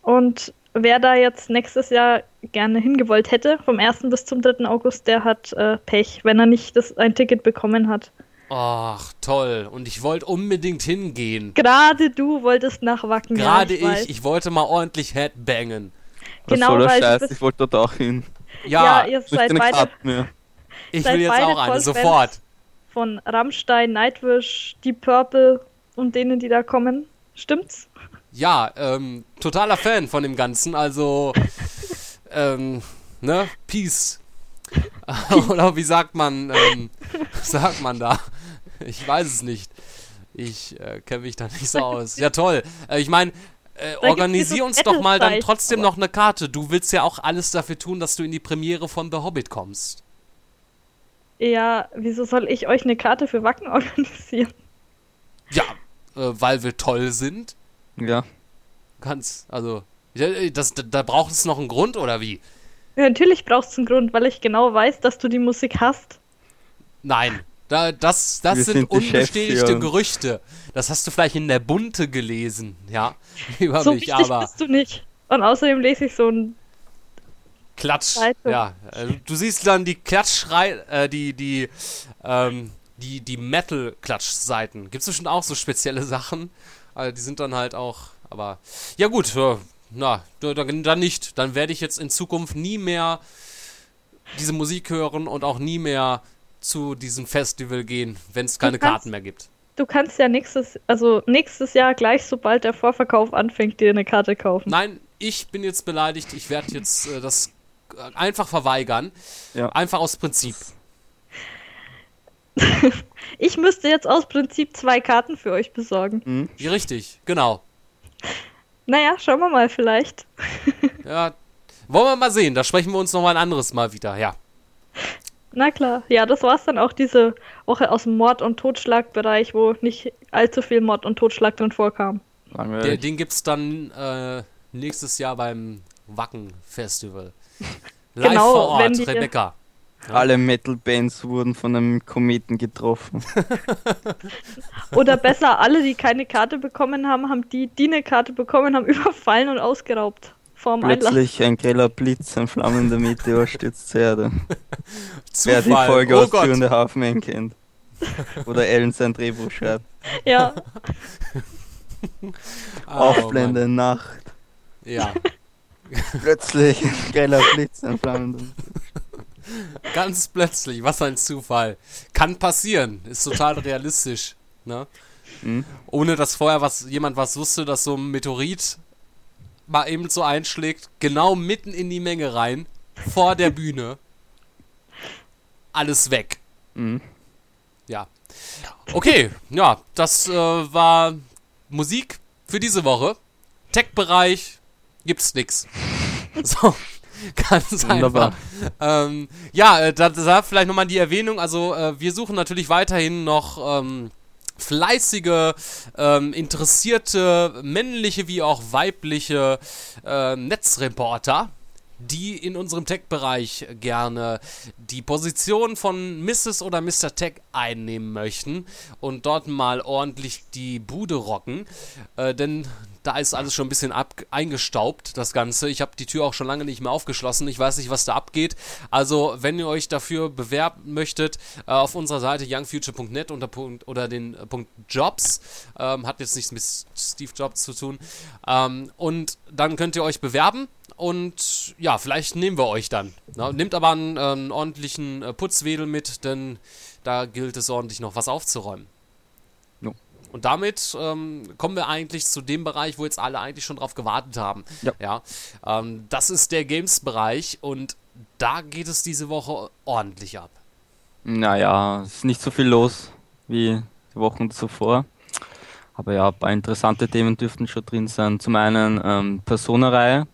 Und wer da jetzt nächstes Jahr gerne hingewollt hätte, vom 1. bis zum 3. August, der hat äh, Pech, wenn er nicht das, ein Ticket bekommen hat. Ach, toll. Und ich wollte unbedingt hingehen. Gerade du wolltest nach Wacken. ja, Gerade ich, ich, ich wollte mal ordentlich Headbangen. Was Genau, soll der Scheiß? Ich wollte dort auch hin. Ja, Ja, ihr seid beide, mehr. ich seid will jetzt beide auch eine, sofort. von Rammstein, Nightwish, Deep Purple und denen, die da kommen. Stimmt's? Ja, ähm, totaler Fan von dem Ganzen, also, ähm, ne, Peace. Oder wie sagt man, ähm, sagt man da? Ich weiß es nicht. Ich äh, kenne mich da nicht so aus. Ja, toll. Äh, ich meine, äh, organisier uns doch mal dann trotzdem noch eine Karte. Du willst ja auch alles dafür tun, dass du in die Premiere von The Hobbit kommst. Ja, wieso soll ich euch eine Karte für Wacken organisieren? Ja, äh, weil wir toll sind. Ja. Ganz, also, ja, äh, das, da, da braucht es noch einen Grund, oder wie? Ja, natürlich brauchst du einen Grund, weil ich genau weiß, dass du die Musik hast. Nein, da, das, das Wir sind sind unbestätigte. Gerüchte. Das hast du vielleicht in der Bunte gelesen, ja, über so mich, wichtig aber bist du nicht. Und außerdem lese ich so ein. Klatsch, Zeitung. ja. Äh, Du siehst dann die Klatschschrei, äh, die, die, ähm, die, die Metal-Klatsch-Seiten. Gibt es bestimmt auch so spezielle Sachen. Also die sind dann halt auch, aber, ja gut, äh, na, dann, dann nicht. Dann werde ich jetzt in Zukunft nie mehr diese Musik hören und auch nie mehr zu diesem Festival gehen, wenn es keine kannst- Karten mehr gibt. Du kannst ja nächstes, also nächstes Jahr gleich, sobald der Vorverkauf anfängt, dir eine Karte kaufen. Nein, ich bin jetzt beleidigt. Ich werde jetzt äh, das äh, einfach verweigern. Ja. Einfach aus Prinzip. Ich müsste jetzt aus Prinzip zwei Karten für euch besorgen. Mhm. Richtig, genau. Naja, schauen wir mal vielleicht. Ja, wollen wir mal sehen. Da sprechen wir uns noch mal ein anderes Mal wieder. Ja. Na klar. Ja, das war's dann auch diese Woche aus dem Mord- und Totschlagbereich, wo nicht allzu viel Mord und Totschlag drin vorkam. Der, den gibt's dann äh, nächstes Jahr beim Wacken Festival. Live Genau, vor Ort, die- Rebecca. Alle Metal-Bands wurden von einem Kometen getroffen. Oder besser, alle, die keine Karte bekommen haben, haben die, die eine Karte bekommen haben, überfallen und ausgeraubt. Vorm Einlass. Plötzlich ein greller Blitz, ein flammender Meteor stürzt zur Erde. Wer die. Folge Oh aus Gott. Two and a Half Men kennt. Oder Ellen sein Drehbuch schreibt. Ja. Oh, Aufblende Nacht. Ja. Plötzlich ein greller Blitz, ein flammender Ganz plötzlich, was ein Zufall. Kann passieren, ist total realistisch. Ne? Mhm. Ohne dass vorher was, jemand was wusste, dass so ein Meteorit mal eben so einschlägt, genau mitten in die Menge rein, vor der Bühne. Alles weg. Mhm. Ja. Okay, ja, das äh, war Musik für diese Woche. Tech-Bereich gibt's nix. So, ganz Wunderbar. einfach. Ähm, ja, äh, da, da vielleicht nochmal die Erwähnung. Also, äh, wir suchen natürlich weiterhin noch ähm, fleißige, ähm, interessierte, männliche wie auch weibliche äh, Netzreporter, die in unserem Tech-Bereich gerne die Position von Mrs. oder Mr. Tech einnehmen möchten und dort mal ordentlich die Bude rocken. Äh, denn da ist alles schon ein bisschen ab eingestaubt, das Ganze. Ich habe die Tür auch schon lange nicht mehr aufgeschlossen. Ich weiß nicht, was da abgeht. Also, wenn ihr euch dafür bewerben möchtet, äh, auf unserer Seite youngfuture.net unter Punkt, oder den äh, Punkt Jobs, ähm, hat jetzt nichts mit Steve Jobs zu tun. Ähm, und dann könnt ihr euch bewerben und ja, vielleicht nehmen wir euch dann. Na, nehmt aber einen, äh, einen ordentlichen äh, Putzwedel mit, denn da gilt es ordentlich noch was aufzuräumen. Und damit ähm, kommen wir eigentlich zu dem Bereich, wo jetzt alle eigentlich schon drauf gewartet haben. Ja. ähm, das ist der Games-Bereich und da geht es diese Woche ordentlich ab. Naja, es ist nicht so viel los wie die Wochen zuvor. Aber ja, ein paar interessante Themen dürften schon drin sein. Zum einen ähm, Persona-Reihe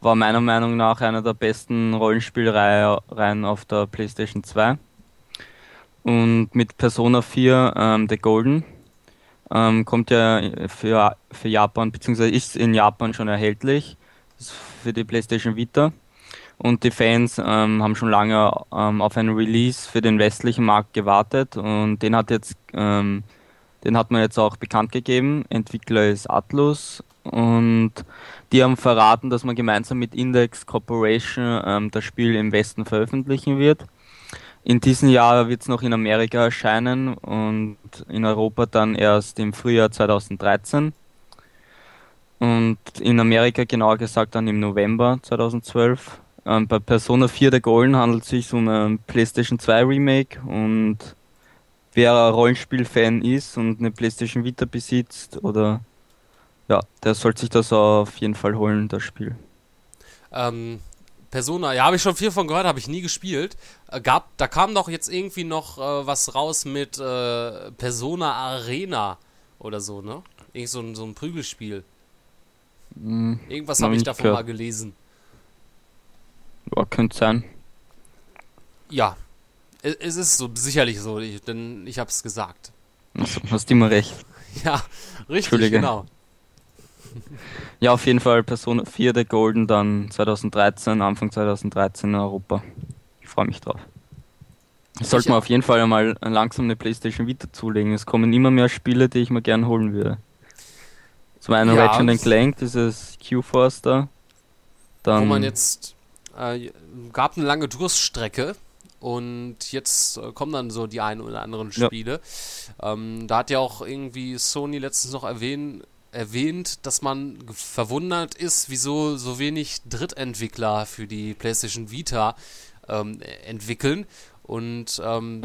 war meiner Meinung nach einer der besten Rollenspielreihen auf der PlayStation 2. Und mit Persona 4 ähm, The Golden ähm, kommt ja für, für Japan, beziehungsweise ist in Japan schon erhältlich für die PlayStation Vita. Und die Fans ähm, haben schon lange ähm, auf einen Release für den westlichen Markt gewartet und den hat jetzt ähm, den hat man jetzt auch bekannt gegeben. Entwickler ist Atlus und die haben verraten, dass man gemeinsam mit Index Corporation ähm, das Spiel im Westen veröffentlichen wird. In diesem Jahr wird es noch in Amerika erscheinen und in Europa dann erst im Frühjahr 2013. Und in Amerika genauer gesagt dann im November 2012. Ähm, bei Persona 4 der Golden handelt es sich um ein PlayStation 2 Remake und wer Rollenspiel-Fan ist und eine PlayStation Vita besitzt oder ja, der sollte sich das auf jeden Fall holen, das Spiel. Ähm, Persona, ja, habe ich schon viel von gehört, habe ich nie gespielt. Äh, gab, da kam doch jetzt irgendwie noch äh, was raus mit äh, Persona Arena oder so, ne? Irgend so ein, so ein Prügelspiel. Hm, Irgendwas habe ich davon gehört. mal gelesen. Ja, könnte sein. Ja, es, es ist so, sicherlich so, ich, denn ich habe es gesagt. Also, hast immer recht. Ja, richtig, genau. Ja, auf jeden Fall Persona 4 der Golden dann 2013, Anfang 2013 in Europa. Ich freue mich drauf. Ich sollte mir auf jeden Fall einmal langsam eine PlayStation Vita zulegen. Es kommen immer mehr Spiele, die ich mir gern holen würde. Zum einen Ja. Ratchet Clank, dieses Q-Force da. Dann, Wo man jetzt, äh, gab eine lange Durststrecke und jetzt äh, kommen dann so die ein oder anderen Ja. Spiele. Ähm, da hat ja auch irgendwie Sony letztens noch erwähnt, erwähnt, dass man verwundert ist, wieso so wenig Drittentwickler für die PlayStation Vita ähm, entwickeln. Und ähm,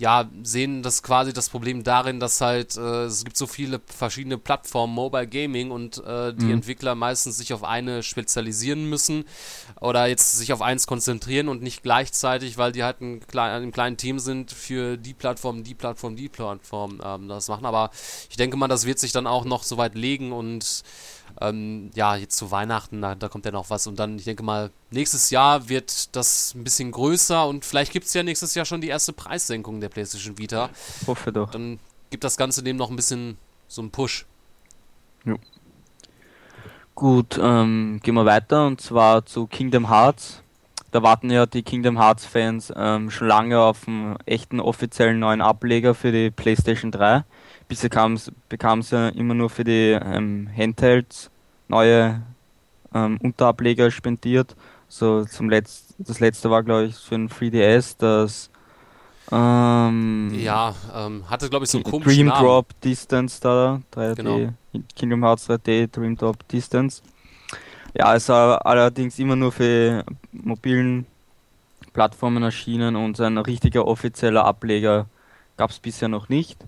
ja, sehen das quasi das Problem darin, dass halt äh, es gibt so viele verschiedene Plattformen, Mobile Gaming und äh, die Mhm. Entwickler meistens sich auf eine spezialisieren müssen oder jetzt sich auf eins konzentrieren und nicht gleichzeitig, weil die halt ein, klein, ein kleinen Team sind für die Plattform, die Plattform, die Plattform ähm, das machen. Aber ich denke mal, das wird sich dann auch noch so weit legen und ähm, ja, jetzt zu Weihnachten, da, da kommt ja noch was. Und dann, ich denke mal, nächstes Jahr wird das ein bisschen größer und vielleicht gibt es ja nächstes Jahr schon die erste Preissenkung der PlayStation Vita. Hoffe doch. Dann gibt das Ganze dem noch ein bisschen so einen Push. Jo. Gut, ähm, gehen wir weiter und zwar zu Kingdom Hearts. Da warten ja die Kingdom Hearts Fans ähm, schon lange auf einen echten offiziellen neuen Ableger für die PlayStation 3. Bisher bekam es ja immer nur für die ähm, Handhelds neue ähm, Unterableger spendiert. So zum Letz das letzte war glaube ich für ein 3DS, das ähm, Ja, ähm, hatte glaube ich so einen komischen Dream Namen. Drop Distance da, 3D, Genau. Kingdom Hearts 3D, Dream Drop Distance. Ja, es war allerdings immer nur für mobilen Plattformen erschienen und ein richtiger offizieller Ableger gab es bisher noch nicht.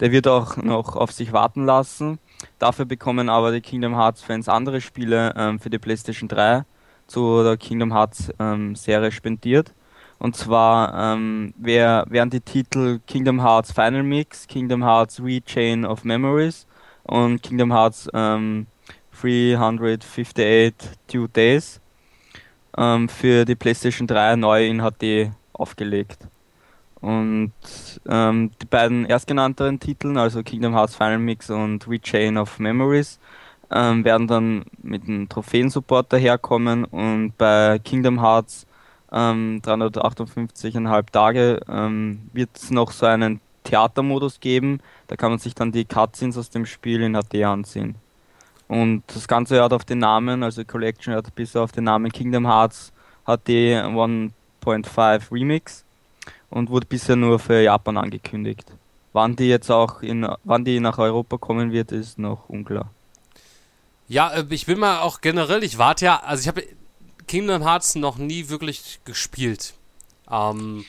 Der wird auch noch auf sich warten lassen. Dafür bekommen aber die Kingdom Hearts Fans andere Spiele ähm, für die PlayStation 3 zu der Kingdom Hearts ähm, Serie spendiert. Und zwar ähm, wär, wären die Titel Kingdom Hearts Final Mix, Kingdom Hearts Rechain of Memories und Kingdom Hearts ähm, 358 Two Days ähm, für die PlayStation 3 neu in HD aufgelegt. Und ähm, die beiden erstgenannteren Titeln, also Kingdom Hearts Final Mix und Rechain of Memories, ähm, werden dann mit einem Trophäensupport daherkommen und bei Kingdom Hearts ähm, 358,5 Tage ähm, wird es noch so einen Theatermodus geben. Da kann man sich dann die Cutscenes aus dem Spiel in HD ansehen. Und das Ganze hat auf den Namen, also Collection hat bisher auf den Namen Kingdom Hearts HD 1.5 Remix und wurde bisher nur für Japan angekündigt. Wann die jetzt auch in, wann die nach Europa kommen wird, ist noch unklar. Ja, äh, ich bin mal auch generell, ich warte ja, also ich habe Kingdom Hearts noch nie wirklich gespielt. Ähm,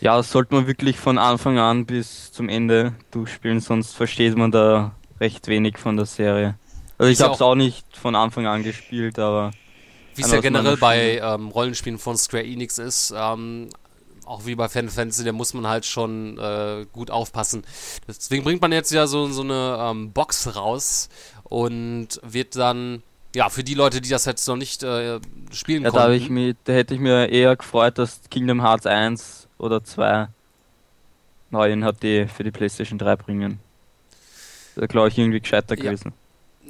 Ja, das sollte man wirklich von Anfang an bis zum Ende durchspielen, sonst versteht man da recht wenig von der Serie. Also ich habe es auch nicht von Anfang an gespielt, aber wie es ja generell bei ähm, Rollenspielen von Square Enix ist, ähm, auch wie bei Final Fantasy, da muss man halt schon äh, gut aufpassen. Deswegen bringt man jetzt ja so, so eine ähm, Box raus und wird dann, ja, für die Leute, die das jetzt noch nicht äh, spielen ja, da, konnten. ich mich, da hätte ich mir eher gefreut, dass Kingdom Hearts 1 oder 2 neu in HD für die PlayStation 3 bringen. Da glaube ich irgendwie gescheiter Ja. gewesen.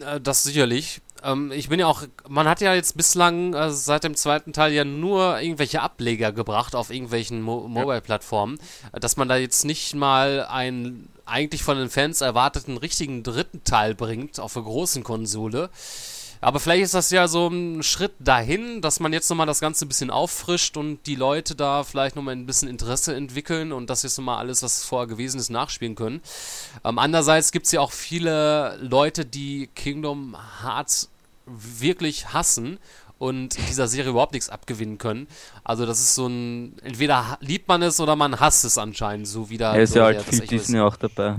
Äh, Das sicherlich. Ähm, ich bin ja auch, man hat ja jetzt bislang äh, seit dem zweiten Teil ja nur irgendwelche Ableger gebracht auf irgendwelchen Mo Mobile-Plattformen, äh, dass man da jetzt nicht mal einen eigentlich von den Fans erwarteten richtigen dritten Teil bringt auf der großen Konsole. Aber vielleicht ist das ja so ein Schritt dahin, dass man jetzt nochmal das Ganze ein bisschen auffrischt und die Leute da vielleicht nochmal ein bisschen Interesse entwickeln und das jetzt nochmal alles, was vorher gewesen ist, nachspielen können. Ähm, andererseits gibt es ja auch viele Leute, die Kingdom Hearts wirklich hassen und dieser Serie überhaupt nichts abgewinnen können. Also das ist so ein, entweder liebt man es oder man hasst es anscheinend, so wie da Ja, ist ja halt viel Echo ist. Disney auch dabei.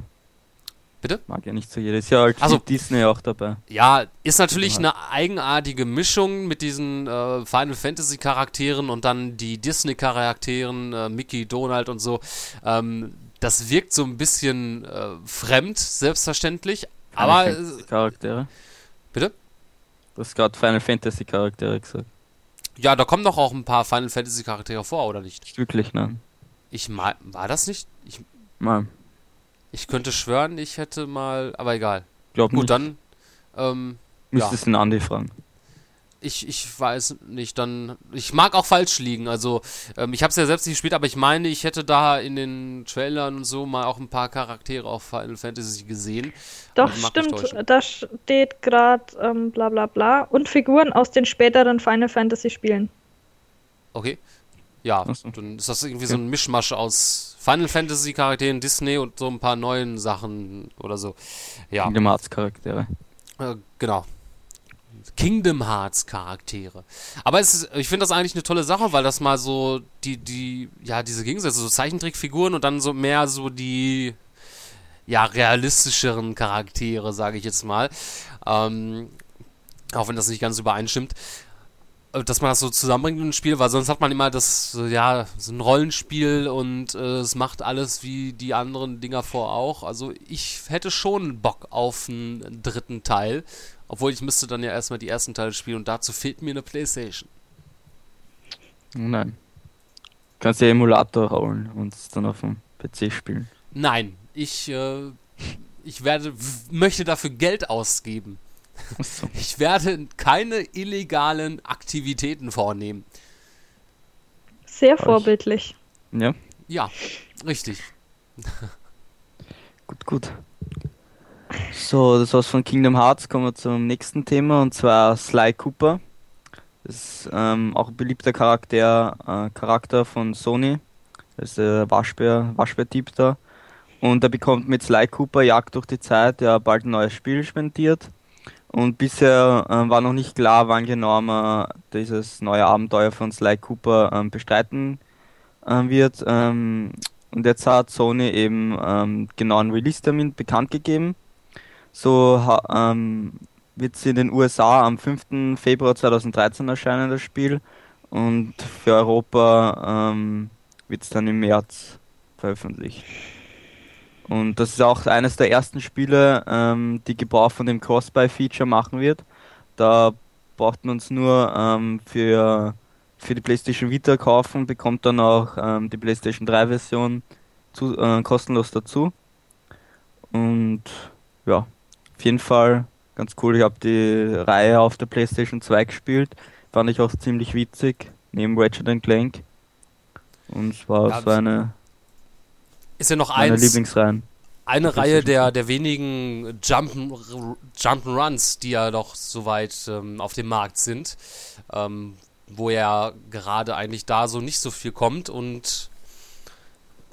Bitte? Mag ja nicht so jeder. Ist ja halt Also- Disney auch dabei. Ja, ist natürlich eine eigenartige Mischung mit diesen äh, Final Fantasy Charakteren und dann die Disney Charakteren, äh, Mickey, Donald und so. Ähm, das wirkt so ein bisschen äh, fremd, selbstverständlich. Aber Final äh, Fantasy Charaktere. bitte? Du hast gerade Final Fantasy Charaktere gesagt. Ja, da kommen doch auch ein paar Final Fantasy Charaktere vor, oder nicht? Nicht wirklich, nein. Ich mal, war das nicht? Ich, Nein. ich könnte schwören, ich hätte mal, aber egal. Glaub Gut, nicht. dann ähm, ja. Müsstest den Andi fragen. Ich, ich weiß nicht, dann. Ich mag auch falsch liegen. Also, ähm, ich habe es ja selbst nicht gespielt, aber ich meine, ich hätte da in den Trailern und so mal auch ein paar Charaktere auf Final Fantasy gesehen. Doch, stimmt. Da steht gerade ähm, bla bla bla. Und Figuren aus den späteren Final Fantasy Spielen. Okay. Ja, dann ist das irgendwie so ein Mischmasch aus Final Fantasy Charakteren, Disney und so ein paar neuen Sachen oder so. Ja. Kingdom Hearts Charaktere. Äh, genau. Kingdom Hearts Charaktere. Aber ist, ich finde das eigentlich eine tolle Sache, weil das mal so die, die, ja, diese Gegensätze, so Zeichentrickfiguren und dann so mehr so die, ja, realistischeren Charaktere, sage ich jetzt mal. Ähm, auch wenn das nicht ganz übereinstimmt. Äh, Dass man das so zusammenbringt in ein Spiel, weil sonst hat man immer das, ja, so ein Rollenspiel und äh, es macht alles wie die anderen Dinger vor auch. Also ich hätte schon Bock auf einen dritten Teil. Obwohl ich müsste dann ja erstmal die ersten Teile spielen und dazu fehlt mir eine Playstation. Nein. Kannst ja Emulator holen und es dann auf dem PC spielen. Nein, ich, äh, ich werde, möchte dafür Geld ausgeben. Ich werde keine illegalen Aktivitäten vornehmen. Sehr vorbildlich. Ja. Ja, richtig. Gut, gut. So, das war's von Kingdom Hearts. Kommen wir zum nächsten Thema und zwar Sly Cooper. Das ist ähm, auch ein beliebter Charakter, äh, Charakter von Sony. Das ist der Waschbär, Waschbär-Typ da. Und er bekommt mit Sly Cooper Jagd durch die Zeit ja bald ein neues Spiel spendiert. Und bisher äh, war noch nicht klar, wann genau man dieses neue Abenteuer von Sly Cooper ähm, bestreiten äh, wird. Ähm, und jetzt hat Sony eben ähm, genauen Release-Termin bekannt gegeben. So ähm, wird es in den USA am 5. Februar 2013 erscheinen, das Spiel. Und für Europa ähm, wird es dann im März veröffentlicht. Und das ist auch eines der ersten Spiele, ähm, die Gebrauch von dem Cross-Buy-Feature machen wird. Da braucht man es nur ähm, für, für die PlayStation Vita kaufen, bekommt dann auch ähm, die PlayStation 3-Version zu, äh, kostenlos dazu. Und ja, auf jeden Fall ganz cool. Ich habe die Reihe auf der PlayStation 2 gespielt. Fand ich auch ziemlich witzig, neben Ratchet Clank. Und es war Ja, so eine Ist ja noch eins, Lieblingsreihen. eine Reihe der, der wenigen Jump- Jump'n'Runs, die ja doch soweit ähm, auf dem Markt sind, ähm, wo ja gerade eigentlich da so nicht so viel kommt und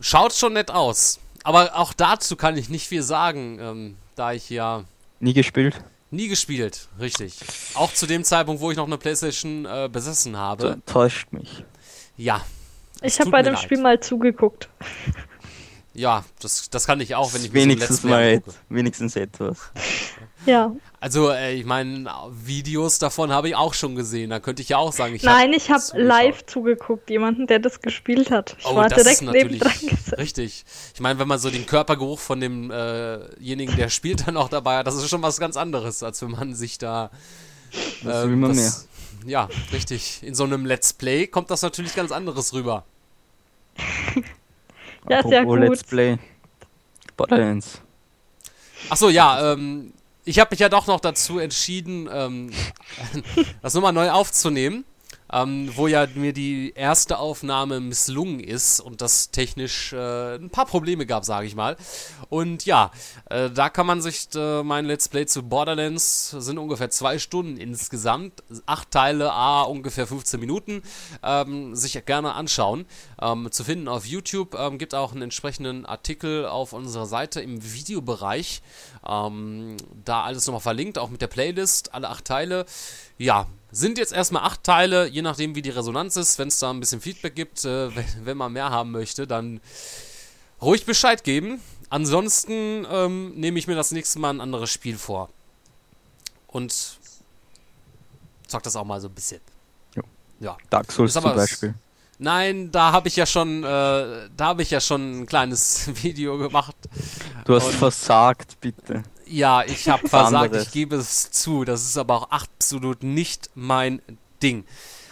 schaut schon nett aus. Aber auch dazu kann ich nicht viel sagen, ähm, da ich ja Nie gespielt? nie gespielt, richtig. Auch zu dem Zeitpunkt, wo ich noch eine Playstation äh, besessen Das habe. enttäuscht mich. Ja. Ich habe bei dem leid. Spiel mal zugeguckt. Ja, das, das kann ich auch, wenn ich wenigstens mal et- wenigstens etwas. Ja. Also, äh, ich meine, Videos davon habe ich auch schon gesehen. Da könnte ich ja auch sagen, ich Nein, ich habe live zugeguckt, jemanden, der das gespielt hat. Ich Oh, war das ist direkt natürlich nebendran gesessen. richtig. Ich meine, wenn man so den Körpergeruch von demjenigen, der spielt, dann auch dabei hat, das ist schon was ganz anderes, als wenn man sich da. Das ähm, will man das- Ja, richtig. In so einem Let's Play kommt das natürlich ganz anderes rüber. Ja, sehr Apropos gut. Let's Play. Borderlands. Achso, ja, ähm, ich habe mich ja doch noch dazu entschieden, ähm, das nochmal neu aufzunehmen, ähm, wo ja mir die erste Aufnahme misslungen ist und das technisch äh, ein paar Probleme gab, sage ich mal. Und ja, äh, da kann man sich äh, mein Let's Play zu Borderlands sind ungefähr zwei Stunden insgesamt, acht Teile, a ungefähr 15 Minuten, ähm, sich gerne anschauen. Ähm, zu finden auf YouTube ähm, gibt auch einen entsprechenden Artikel auf unserer Seite im Videobereich. Ähm, da alles nochmal verlinkt, auch mit der Playlist, alle acht Teile. Ja, sind jetzt erstmal acht Teile, je nachdem wie die Resonanz ist. Wenn es da ein bisschen Feedback gibt, äh, wenn, wenn man mehr haben möchte, dann ruhig Bescheid geben. Ansonsten ähm, nehme ich mir das nächste Mal ein anderes Spiel vor. Und zock das auch mal so ein bisschen. Jo. Ja. Dark Souls zum Beispiel. Nein, da habe ich ja schon, äh, da habe ich ja schon ein kleines Video gemacht. Du hast Und- versagt, bitte. Ja, ich habe versagt, anderes. ich gebe es zu. Das ist aber auch absolut nicht mein Ding.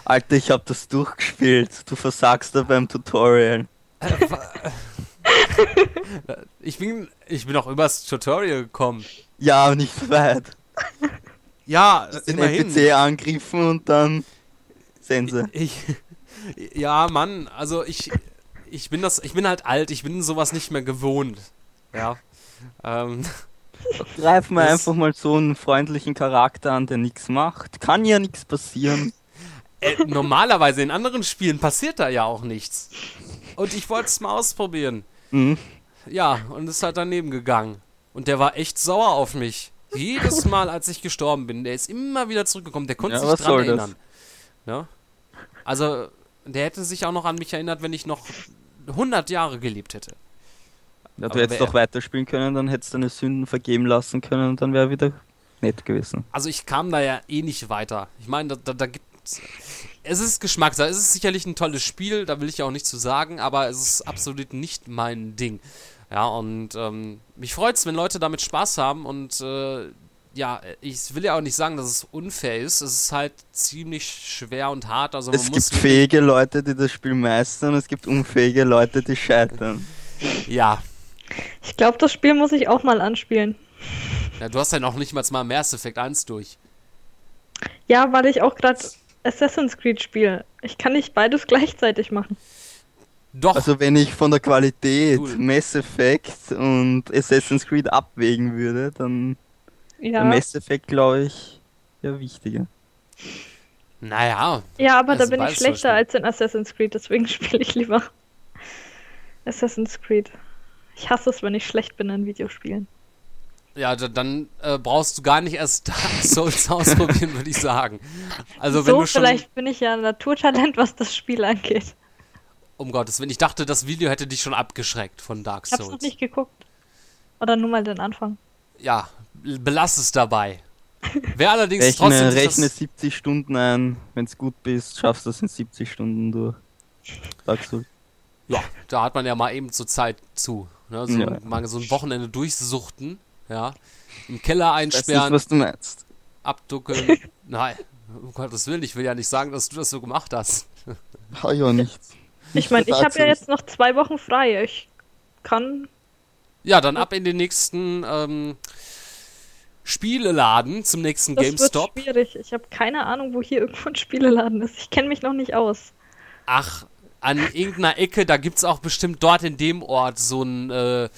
Alter, ich hab das durchgespielt. Du versagst da beim Tutorial. Ich bin, ich bin auch übers Tutorial gekommen. Ja, nicht weit. Ja, Den immerhin. NPC angriffen und dann Sense. Ich, ja, Mann, also ich, ich bin das, ich bin halt alt, ich bin sowas nicht mehr gewohnt. Ja. Ähm, Greif mal Das- einfach mal so einen freundlichen Charakter an, der nichts macht. Kann ja nichts passieren. äh, normalerweise in anderen Spielen passiert da ja auch nichts. Und ich wollte es mal ausprobieren. Mhm. Ja, und ist halt daneben gegangen. Und der war echt sauer auf mich. Jedes Mal, als ich gestorben bin, der ist immer wieder zurückgekommen. Der konnte Ja, sich dran erinnern. Ja? Also, der hätte sich auch noch an mich erinnert, wenn ich noch 100 Jahre gelebt hätte. Ja, du hättest doch weiterspielen können, dann hättest du deine Sünden vergeben lassen können und dann wäre wieder nett gewesen. Also ich kam da ja eh nicht weiter. Ich meine, da, da, da gibt's. Es ist Geschmackssache. Es ist sicherlich ein tolles Spiel, da will ich ja auch nichts zu sagen, aber es ist absolut nicht mein Ding. Ja, und ähm, mich freut's, wenn Leute damit Spaß haben und äh, ja, ich will ja auch nicht sagen, dass es unfair ist. Es ist halt ziemlich schwer und hart. Also es gibt fähige Leute, die das Spiel meistern, es gibt unfähige Leute, die scheitern. Ja. Ich glaube, das Spiel muss ich auch mal anspielen. ja, du hast ja noch nicht mal mal Mass Effect 1 durch. Ja, weil ich auch gerade Assassin's Creed spiele. Ich kann nicht beides gleichzeitig machen. Doch. Also wenn ich von der Qualität Mass Effect und Assassin's Creed abwägen würde, dann Ja. Mass Effect, glaube ich, ja wichtiger. Naja. Ja, aber da also bin ich schlechter als in Assassin's Creed, deswegen spiele ich lieber Assassin's Creed. Ich hasse es, wenn ich schlecht bin in Videospielen. Ja, da, dann äh, brauchst du gar nicht erst Dark Souls ausprobieren, würde ich sagen. Also wenn so, du schon, vielleicht bin ich ja ein Naturtalent, was das Spiel angeht. um Gottes Willen, ich dachte, das Video hätte dich schon abgeschreckt von Dark Ich hab's noch Souls. nicht geguckt. Oder nur mal den Anfang. Ja, belass es dabei. Wer allerdings trotzdem Rechne, sich rechne das, 70 Stunden ein, wenn es gut bist, schaffst du das in 70 Stunden durch. Sagst du. ja, da hat man ja mal eben zur Zeit zu. Ne? So, Ja. Mal so ein Wochenende durchsuchten, ja, im Keller einsperren, nicht, was du meinst. abduckeln. Nein, um Gottes Willen, ich will ja nicht sagen, dass du das so gemacht hast. Ha, ja, nichts. Ich meine, ich habe ja jetzt noch zwei Wochen frei. Ich kann. Ja, dann ab in den nächsten ähm, Spieleladen zum nächsten Das GameStop. wird schwierig. Ich habe keine Ahnung, wo hier irgendwo ein Spieleladen ist. Ich kenne mich noch nicht aus. Ach, an irgendeiner Ecke, da gibt's auch bestimmt dort in dem Ort so ein äh,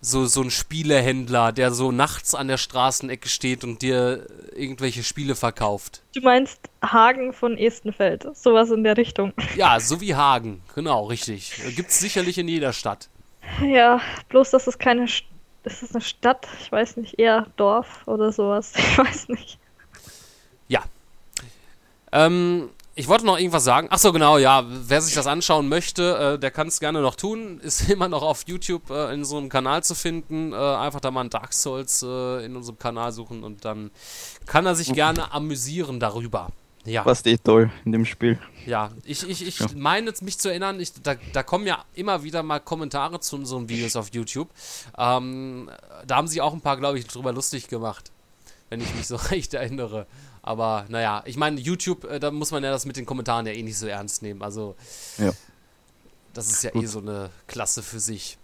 so, so ein Spielehändler, der so nachts an der Straßenecke steht und dir irgendwelche Spiele verkauft. Du meinst Hagen von Estenfeld. Sowas in der Richtung. Ja, so wie Hagen, genau, richtig. Gibt's sicherlich in jeder Stadt. Ja, bloß, dass es keine. St ist es eine Stadt? Ich weiß nicht. Eher Dorf oder sowas. Ich weiß nicht. Ja. Ähm, ich wollte noch irgendwas sagen. Ach so, genau, ja. Wer sich das anschauen möchte, äh, der kann es gerne noch tun. Ist immer noch auf YouTube äh, in so einem Kanal zu finden. Äh, einfach da mal ein Dark Souls äh, in unserem Kanal suchen und dann kann er sich gerne amüsieren darüber. Ja. Passt eh toll in dem Spiel. Ja, ich, ich, ich Ja. meine mich zu erinnern, ich, da, da kommen ja immer wieder mal Kommentare zu unseren Videos auf YouTube. Ähm, da haben sie auch ein paar, glaube ich, drüber lustig gemacht, wenn ich mich so recht erinnere. Aber naja, ich meine, YouTube, äh, da muss man ja das mit den Kommentaren ja eh nicht so ernst nehmen. Also, Ja. das ist ja Gut. eh so eine Klasse für sich.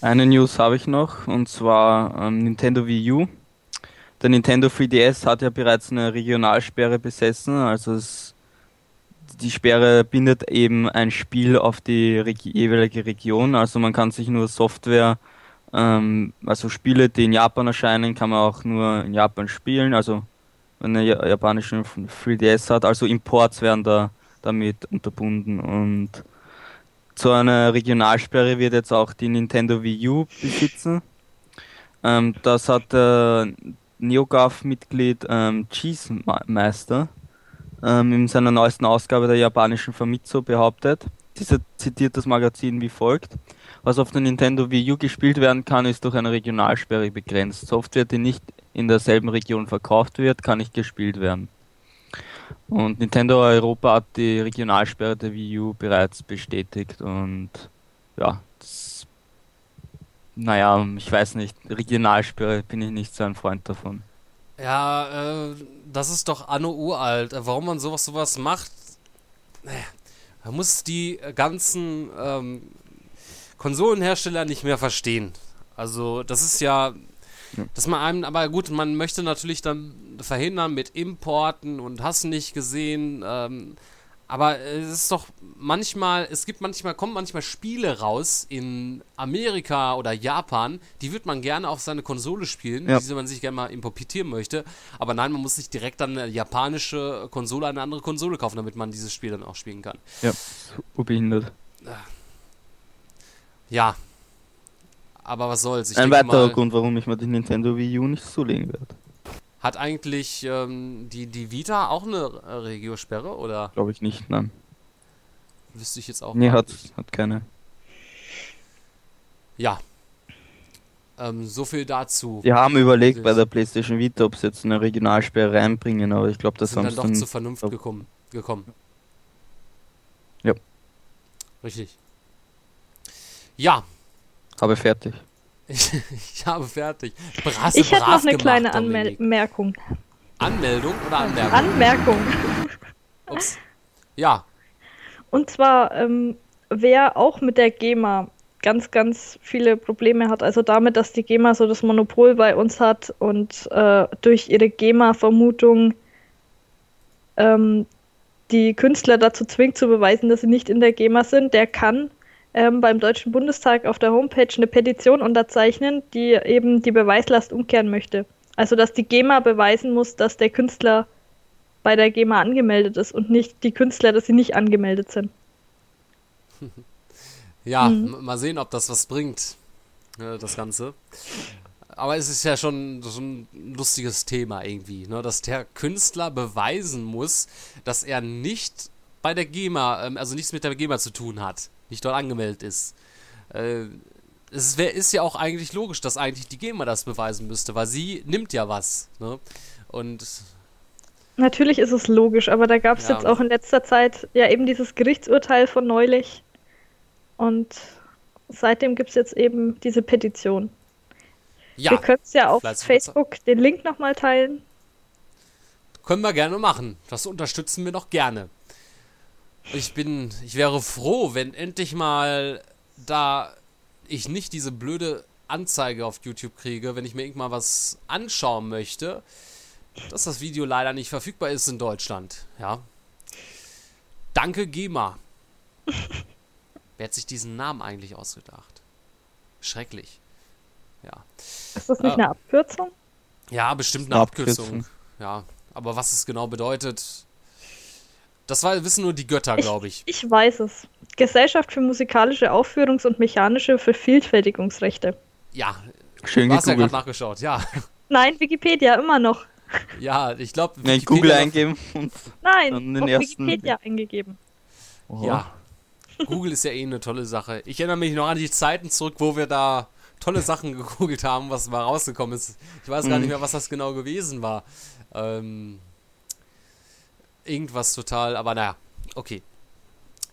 Eine News habe ich noch, und zwar ähm, Nintendo Wii U. Der Nintendo 3DS hat ja bereits eine Regionalsperre besessen, also es, die Sperre bindet eben ein Spiel auf die regi jeweilige Region, also man kann sich nur Software, ähm, also Spiele, die in Japan erscheinen, kann man auch nur in Japan spielen, also wenn man ja- japanischen 3DS hat, also Imports werden da damit unterbunden und zu einer Regionalsperre wird jetzt auch die Nintendo Wii U besitzen. Ähm, das hat der NeoGAF-Mitglied ähm, Cheese Meister ähm, in seiner neuesten Ausgabe der japanischen Famitsu behauptet. Dieser zitiert das Magazin wie folgt. Was auf der Nintendo Wii U gespielt werden kann, ist durch eine Regionalsperre begrenzt. Software, die nicht in derselben Region verkauft wird, kann nicht gespielt werden. Und Nintendo Europa hat die Regionalsperre der Wii U bereits bestätigt und ja, das, naja, ich weiß nicht, Regionalsperre bin ich nicht so ein Freund davon. Ja, äh, das ist doch Anno uralt. Warum man sowas sowas macht, äh, man muss die ganzen ähm, Konsolenhersteller nicht mehr verstehen. Also das ist ja, dass man einem, aber gut, man möchte natürlich dann verhindern mit Importen und hast nicht gesehen. Ähm, aber es ist doch manchmal, es gibt manchmal, kommen manchmal Spiele raus in Amerika oder Japan, die wird man gerne auf seine Konsole spielen, Ja. die man sich gerne mal importieren möchte. Aber nein, man muss nicht direkt dann eine japanische Konsole, eine andere Konsole kaufen, damit man dieses Spiel dann auch spielen kann. Ja, urbehindert. Ja. Aber was soll's. Ich Ein weiterer mal, Grund, warum ich mir die Nintendo Wii U nicht zulegen werde. Hat eigentlich ähm, die, die Vita auch eine äh, Regiosperre oder Glaube ich nicht, nein. wüsste ich jetzt auch Nee, hat, nicht. hat keine. Ja. Ähm, so viel dazu. Die haben überlegt bei der PlayStation Vita, ob sie jetzt eine Regionalsperre reinbringen, aber ich glaube, das sind haben dann doch dann zur Vernunft gekommen. gekommen. Ja. Richtig. Ja, Habe fertig. ich, ich habe fertig. Brass, Ich hätte noch eine gemacht, kleine Dominik. Anmerkung. Anmeldung oder Anmerkung? Anmerkung. Ups. Ja, Und zwar, ähm, wer auch mit der GEMA ganz, ganz viele Probleme hat, also damit, dass die GEMA so das Monopol bei uns hat und äh, durch ihre GEMA-Vermutung ähm, die Künstler dazu zwingt zu beweisen, dass sie nicht in der GEMA sind, der kann ähm, beim Deutschen Bundestag auf der Homepage eine Petition unterzeichnen, die eben die Beweislast umkehren möchte. Also dass die GEMA beweisen muss, dass der Künstler bei der GEMA angemeldet ist und nicht die Künstler, dass sie nicht angemeldet sind. ja, Mhm. mal sehen, ob das was bringt, äh, das Ganze. Aber es ist ja schon so ein lustiges Thema irgendwie, ne? dass der Künstler beweisen muss, dass er nicht bei der GEMA, ähm, also nichts mit der GEMA zu tun hat, nicht dort angemeldet ist. Äh, es wär, ist ja auch eigentlich logisch, dass eigentlich die GEMA das beweisen müsste, weil sie nimmt ja was. Ne? Und Natürlich ist es logisch, aber da gab es Ja, jetzt auch in letzter Zeit ja eben dieses Gerichtsurteil von neulich. Und seitdem gibt es jetzt eben diese Petition. ja, Wir können es ja auf fleißig Facebook den Link nochmal teilen. Können wir gerne machen. Das unterstützen wir doch gerne. Ich bin, ich wäre froh, wenn endlich mal da ich nicht diese blöde Anzeige auf YouTube kriege, wenn ich mir irgendwann was anschauen möchte, dass das Video leider nicht verfügbar ist in Deutschland. Ja. Danke GEMA. Wer hat sich diesen Namen eigentlich ausgedacht? Schrecklich. Ja. Ist das nicht Ah. eine Abkürzung? Ja, bestimmt eine Eine Abkürzung. Abkürzung. Ja, aber was es genau bedeutet, das war, wissen nur die Götter, glaube ich. Ich weiß es. Gesellschaft für musikalische Aufführungs- und mechanische Vervielfältigungsrechte. Ja, Schön du hast ja gerade nachgeschaut. Ja, Nein, Wikipedia immer noch. ja, ich glaube, Ja, in Google eingeben und Nein, Dann den auf ersten- Wikipedia eingegeben. Ja, Google ist ja eh eine tolle Sache. Ich erinnere mich noch an die Zeiten zurück, wo wir da tolle Sachen gegoogelt haben, was mal rausgekommen ist. Ich weiß gar Mhm. nicht mehr, was das genau gewesen war. Ähm, irgendwas total, aber naja, okay.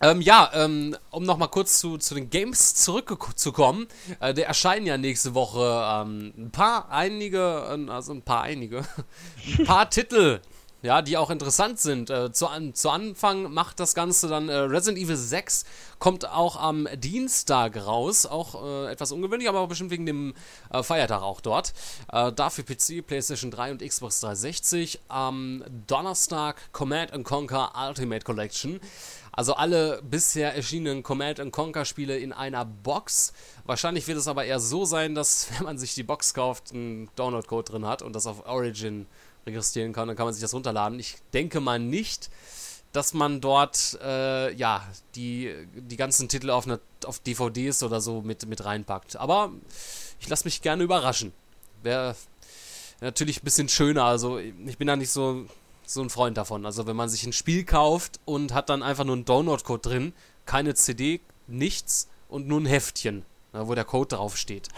Ähm, ja, ähm, um nochmal kurz zu, zu den Games zurückzukommen. Äh, der erscheinen ja nächste Woche ähm, ein paar, einige, äh, also ein paar, einige, ein paar Titel, ja, die auch interessant sind. Äh, zu, an, zu Anfang macht das Ganze dann äh, Resident Evil 6, kommt auch am Dienstag raus. Auch äh, etwas ungewöhnlich, aber bestimmt wegen dem äh, Feiertag auch dort. Äh, dafür PC, PlayStation 3 und Xbox 360. Am Donnerstag Command Conquer Ultimate Collection. Also alle bisher erschienenen Command Conquer Spiele in einer Box. Wahrscheinlich wird es aber eher so sein, dass wenn man sich die Box kauft, ein Download-Code drin hat und das auf Origin registrieren kann, dann kann man sich das runterladen. Ich denke mal nicht, dass man dort äh, ja die, die ganzen Titel auf, eine, auf DVDs oder so mit, mit reinpackt. Aber ich lasse mich gerne überraschen. Wäre natürlich ein bisschen schöner. Also ich bin da nicht so, so ein Freund davon. Also wenn man sich ein Spiel kauft und hat dann einfach nur einen Download-Code drin, keine CD, nichts und nur ein Heftchen, ja, wo der Code draufsteht.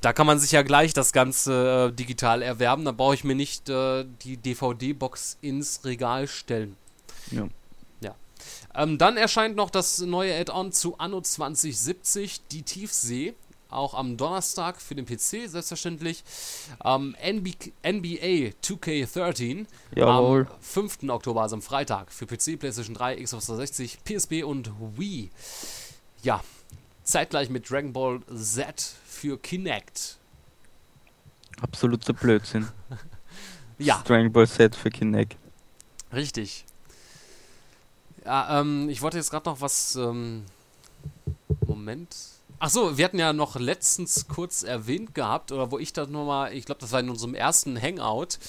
Da kann man sich ja gleich das Ganze äh, digital erwerben. Da brauche ich mir nicht äh, die DVD-Box ins Regal stellen. Ja. Ja. Ähm, dann erscheint noch das neue Add-on zu Anno 2070, die Tiefsee. Auch am Donnerstag für den PC, selbstverständlich. Ähm, NB NBA 2K13 Jawohl. am 5. Oktober, also am Freitag, für PC, PlayStation 3, Xbox 360, PSP und Wii. Ja, zeitgleich mit Dragon Ball Z für Kinect. Absoluter Blödsinn. Ja. Dragon Ball Z für Kinect. Richtig. Ja, ähm, ich wollte jetzt gerade noch was. Ähm, Moment. Ach so, wir hatten ja noch letztens kurz erwähnt gehabt, oder wo ich das nochmal, ich glaube, das war in unserem ersten Hangout,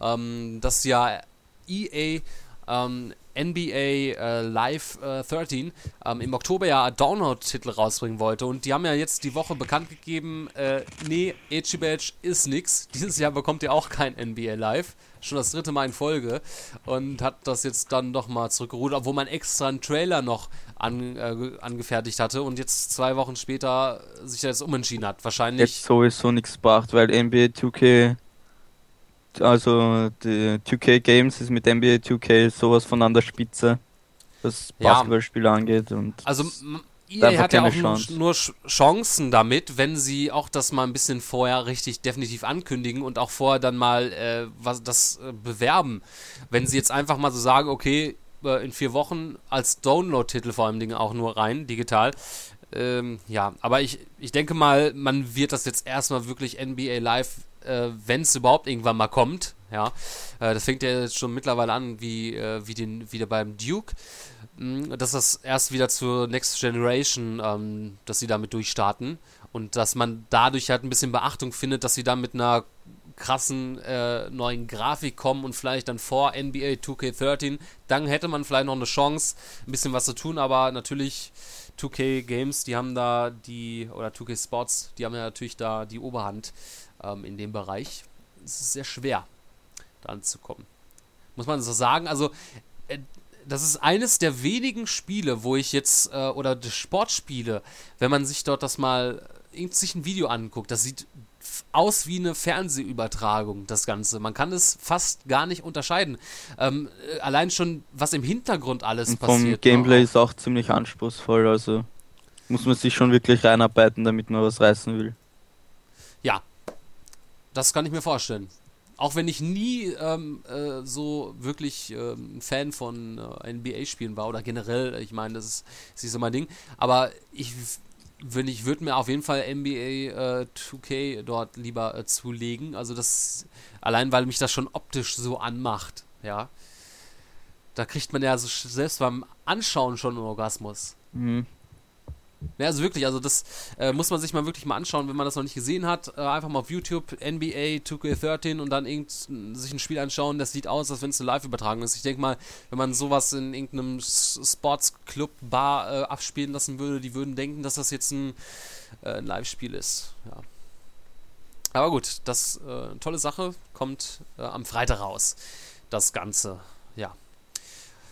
ähm, dass ja EA ähm, NBA äh, Live äh, 13 ähm, im Oktober ja Download-Titel rausbringen wollte. Und die haben ja jetzt die Woche bekannt gegeben, äh, nee, Edgy Badge ist nix. Dieses Jahr bekommt ihr auch kein NBA Live. Schon das dritte Mal in Folge. Und hat das jetzt dann doch mal zurückgerudert, obwohl man extra einen Trailer noch an, äh, angefertigt hatte und jetzt zwei Wochen später sich jetzt umentschieden hat. Wahrscheinlich. Jetzt sowieso nichts gebracht, weil NBA 2K also die 2K Games ist mit NBA 2K sowas von an der Spitze, was Ja. Basketballspiele angeht und Also EA einfach hat ja auch nur, Chance. nur Ch- Chancen damit, wenn sie auch das mal ein bisschen vorher richtig definitiv ankündigen und auch vorher dann mal äh, was das äh, bewerben. Wenn sie jetzt einfach mal so sagen, okay, äh, in vier Wochen als Download-Titel vor allem Dingen auch nur rein, digital. Ähm, ja, aber ich, ich denke mal, man wird das jetzt erstmal wirklich NBA Live, äh, wenn es überhaupt irgendwann mal kommt. Ja, äh, das fängt ja jetzt schon mittlerweile an, wie, äh, wie den, wieder beim Duke. Mm, Dass das erst wieder zur Next Generation, ähm, dass sie damit durchstarten und dass man dadurch halt ein bisschen Beachtung findet, dass sie dann mit einer krassen äh, neuen Grafik kommen und vielleicht dann vor NBA 2K13, dann hätte man vielleicht noch eine Chance, ein bisschen was zu tun, aber natürlich 2K Games, die haben da die, oder 2K Sports, die haben ja natürlich da die Oberhand ähm, in dem Bereich. Es ist sehr schwer, da anzukommen. Muss man so sagen. Also, äh, das ist eines der wenigen Spiele, wo ich jetzt, äh, oder Sportspiele, wenn man sich dort das mal, irgend- sich ein Video anguckt, das sieht aus wie eine Fernsehübertragung, das Ganze. Man kann es fast gar nicht unterscheiden. Ähm, äh, allein schon, was im Hintergrund alles Und vom passiert. Gameplay ne? ist auch ziemlich anspruchsvoll, also muss man sich schon wirklich reinarbeiten, damit man was reißen will. Ja, das kann ich mir vorstellen. Auch wenn ich nie ähm, äh, so wirklich ähm, ein Fan von äh, NBA-Spielen war oder generell, ich meine, das ist, ist nicht so mein Ding. Aber ich, ich würde mir auf jeden Fall NBA äh, 2K dort lieber äh, zulegen. Also das allein, weil mich das schon optisch so anmacht. Ja, da kriegt man ja so selbst beim Anschauen schon einen Orgasmus. Mhm. Ja, also wirklich, also das äh, muss man sich mal wirklich mal anschauen, wenn man das noch nicht gesehen hat. Äh, einfach mal auf YouTube NBA 2K13 und dann irgend, sich ein Spiel anschauen. Das sieht aus, als wenn es eine Live-Übertragung ist. Ich denke mal, wenn man sowas in irgendeinem Sportsclub, Bar äh, abspielen lassen würde, die würden denken, dass das jetzt ein, äh, ein Live-Spiel ist. Ja. Aber gut, das äh, tolle Sache kommt äh, am Freitag raus. Das Ganze, ja.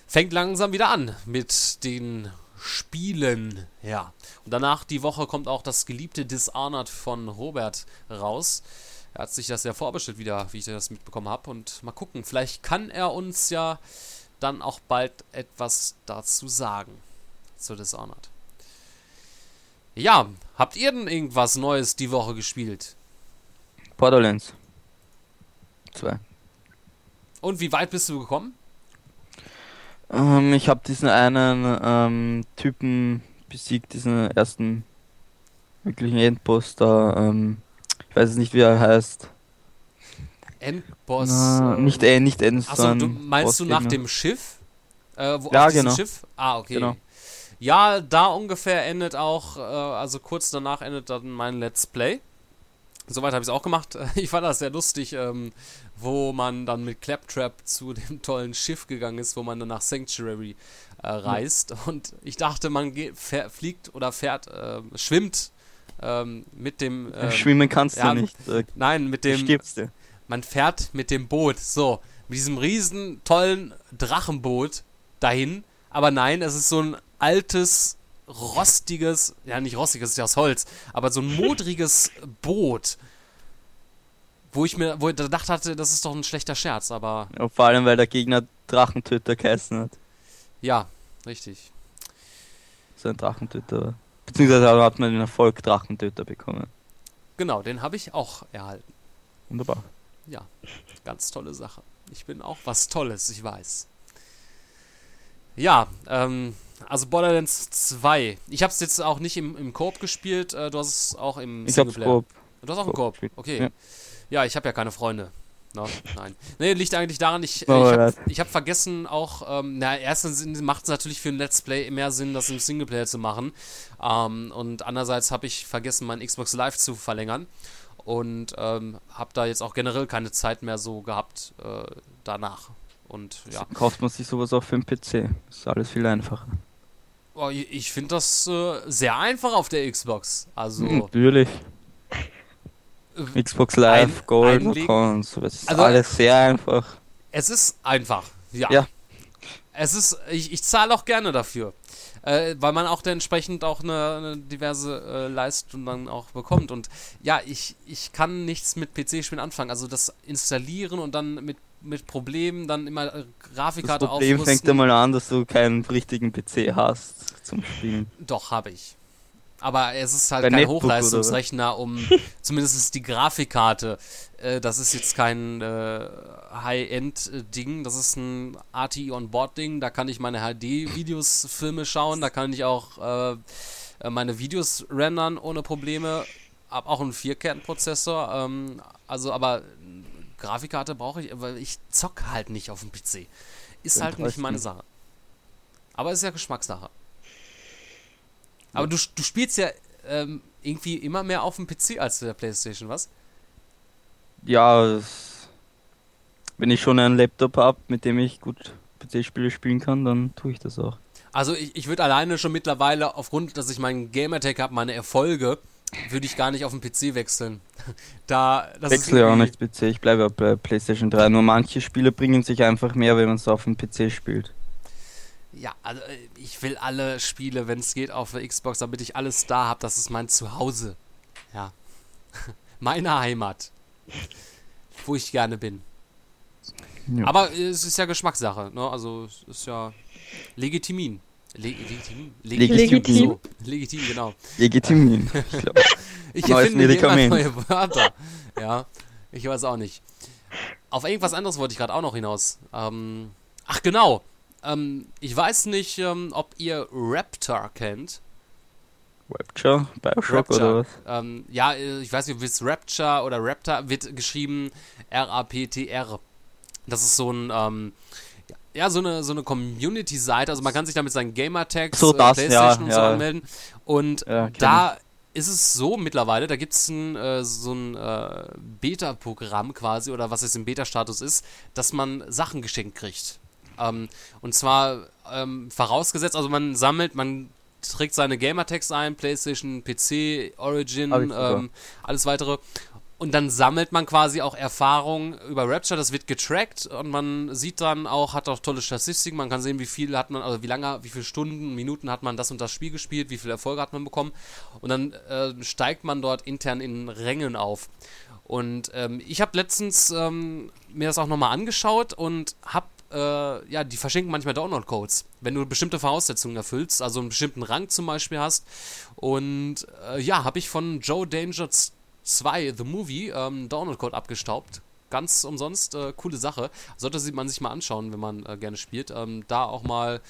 Fängt langsam wieder an mit den Spielen, ja. Und danach die Woche kommt auch das geliebte Dishonored von Robert raus. Er hat sich das ja vorbestellt wieder, wie ich das mitbekommen habe. Und mal gucken, vielleicht kann er uns ja dann auch bald etwas dazu sagen. Zu Dishonored. Ja, habt ihr denn irgendwas Neues die Woche gespielt? Borderlands 2. Und wie weit bist du gekommen? Ähm, ich habe diesen einen ähm, Typen besiegt, diesen ersten wirklichen Endboss da. Ähm, ich weiß jetzt nicht, wie er heißt. Endboss. Na, äh, nicht äh, nicht End, Achso, du, meinst du nach dem Schiff? Äh, wo, Ja, genau. Schiff? Ah, okay. Genau. Ja, da ungefähr endet auch, äh, also kurz danach endet dann mein Let's Play. Soweit habe ich es auch gemacht. Ich fand das sehr lustig, ähm, wo man dann mit Claptrap zu dem tollen Schiff gegangen ist, wo man dann nach Sanctuary äh, reist. Und ich dachte, man fliegt oder fährt, äh, schwimmt ähm, mit dem. ähm, Schwimmen kannst du nicht, äh, nein, mit dem. stirbst du. Man fährt mit dem Boot, so, mit diesem riesen tollen Drachenboot dahin. Aber nein, es ist so ein altes, rostiges, ja nicht rostiges, ist ja aus Holz, aber so ein modriges Boot. Wo ich mir, wo ich gedacht hatte, das ist doch ein schlechter Scherz, aber Ja, vor allem, weil der Gegner Drachentöter geheißen hat. ja, richtig. So ein Drachentöter. Beziehungsweise hat man den Erfolg Drachentöter bekommen. Genau, den habe ich auch erhalten. Wunderbar. Ja, ganz tolle Sache. Ich bin auch was Tolles, ich weiß. Ja, ähm, also Borderlands 2. Ich habe es jetzt auch nicht im, im Koop gespielt, äh, du hast es auch im Ich hab's Singleplayer. Koop. Du hast auch im Koop gespielt, okay. ja. Ja, ich habe ja keine Freunde. No, nein. Nee, liegt eigentlich daran, ich, Oh, ich habe hab vergessen auch, ähm, na, erstens macht es natürlich für ein Let's Play mehr Sinn, das im Singleplayer zu machen. Ähm, und andererseits habe ich vergessen, mein Xbox Live zu verlängern. Und ähm, habe da jetzt auch generell keine Zeit mehr so gehabt äh, danach. Und ja. Kauft man sich sowas auch für den PC. ist alles viel einfacher. Oh, ich ich finde das äh, sehr einfach auf der Xbox. Also. Natürlich. Xbox Live, Gold, einlegen. Account, sowas ist Also- alles sehr einfach. Es ist einfach, ja. Ja. Es ist, ich, ich zahle auch gerne dafür. Äh, weil man auch dann entsprechend auch eine, eine diverse äh, Leistung dann auch bekommt. Und ja, ich, ich kann nichts mit PC-Spielen anfangen. Also das Installieren und dann mit, mit Problemen dann immer äh, Das Grafikkarte Problem aufrüsten. fängt einmal an, dass du keinen richtigen PC hast zum Spielen. Doch, habe ich. Aber es ist halt Bei kein Netbook? Hochleistungsrechner, um zumindest die Grafikkarte. Äh, das ist jetzt kein äh, High-End-Ding, das ist ein ATI On-Board-Ding. Da kann ich meine HD-Videos, Filme schauen, da kann ich auch äh, äh, meine Videos rendern ohne Probleme. Hab auch einen Vierkernprozessor. Ähm, also, aber Grafikkarte brauche ich, weil ich zock halt nicht auf dem PC. Ist halt nicht meine Sache. Aber ist ja Geschmackssache. Aber du, du spielst ja ähm, irgendwie immer mehr auf dem PC als der Playstation, was? Ja, wenn ich schon einen Laptop habe, mit dem ich gut PC-Spiele spielen kann, dann tue ich das auch. Also ich, ich würde alleine schon mittlerweile, aufgrund, dass ich meinen Gamertag habe, meine Erfolge, würde ich gar nicht auf den PC wechseln. da, das ist Wechsle ja auch nicht PC, ich bleibe bei PlayStation 3. Nur manche Spiele bringen sich einfach mehr, wenn man es auf dem PC spielt. Ja, also äh, ich will alle Spiele, wenn es geht, auf der Xbox, damit ich alles da habe. Das ist mein Zuhause. Ja. Meine Heimat. Wo ich gerne bin. Ja. Aber äh, es ist ja Geschmackssache, ne? Also es ist ja legitimin. Le legitim? Legitim. So, legitim, genau. Legitimin, ich glaub. ich erfinde immer neue Wörter. Ja, ich weiß auch nicht. Auf irgendwas anderes wollte ich gerade auch noch hinaus. Ähm, ach genau. Ähm, ich weiß nicht, ähm, ob ihr Raptor kennt. Rapture? Bioshock Rapture. oder was? Ähm, ja, äh, ich weiß nicht, ob es Rapture oder Raptor wird geschrieben R-A-P-T-R. Das ist so ein, ähm, ja, so eine, so eine Community-Seite. Also man kann sich da mit seinen Gamertags, So, äh, Playstation ja, und so ja. anmelden. Und Ja, da ist es so mittlerweile, da gibt es äh, so ein äh, Beta-Programm quasi, oder was jetzt im Beta-Status ist, dass man Sachen geschenkt kriegt. Ähm, und zwar ähm, vorausgesetzt, also man sammelt, man trägt seine Gamertags ein, PlayStation, PC, Origin, ähm, alles weitere. Und dann sammelt man quasi auch Erfahrung über Rapture, das wird getrackt und man sieht dann auch, hat auch tolle Statistiken, man kann sehen, wie viel hat man, also wie lange, wie viele Stunden, Minuten hat man das und das Spiel gespielt, wie viele Erfolge hat man bekommen. Und dann äh, steigt man dort intern in Rängen auf. Und ähm, ich habe letztens ähm, mir das auch nochmal angeschaut und habe, äh, ja, die verschenken manchmal Download-Codes, wenn du bestimmte Voraussetzungen erfüllst, also einen bestimmten Rang zum Beispiel hast. Und äh, ja, habe ich von Joe Danger 2, The Movie, ähm, Download-Code abgestaubt. Ganz umsonst, äh, coole Sache. Sollte sie- man sich mal anschauen, wenn man äh, gerne spielt. Ähm, da auch mal,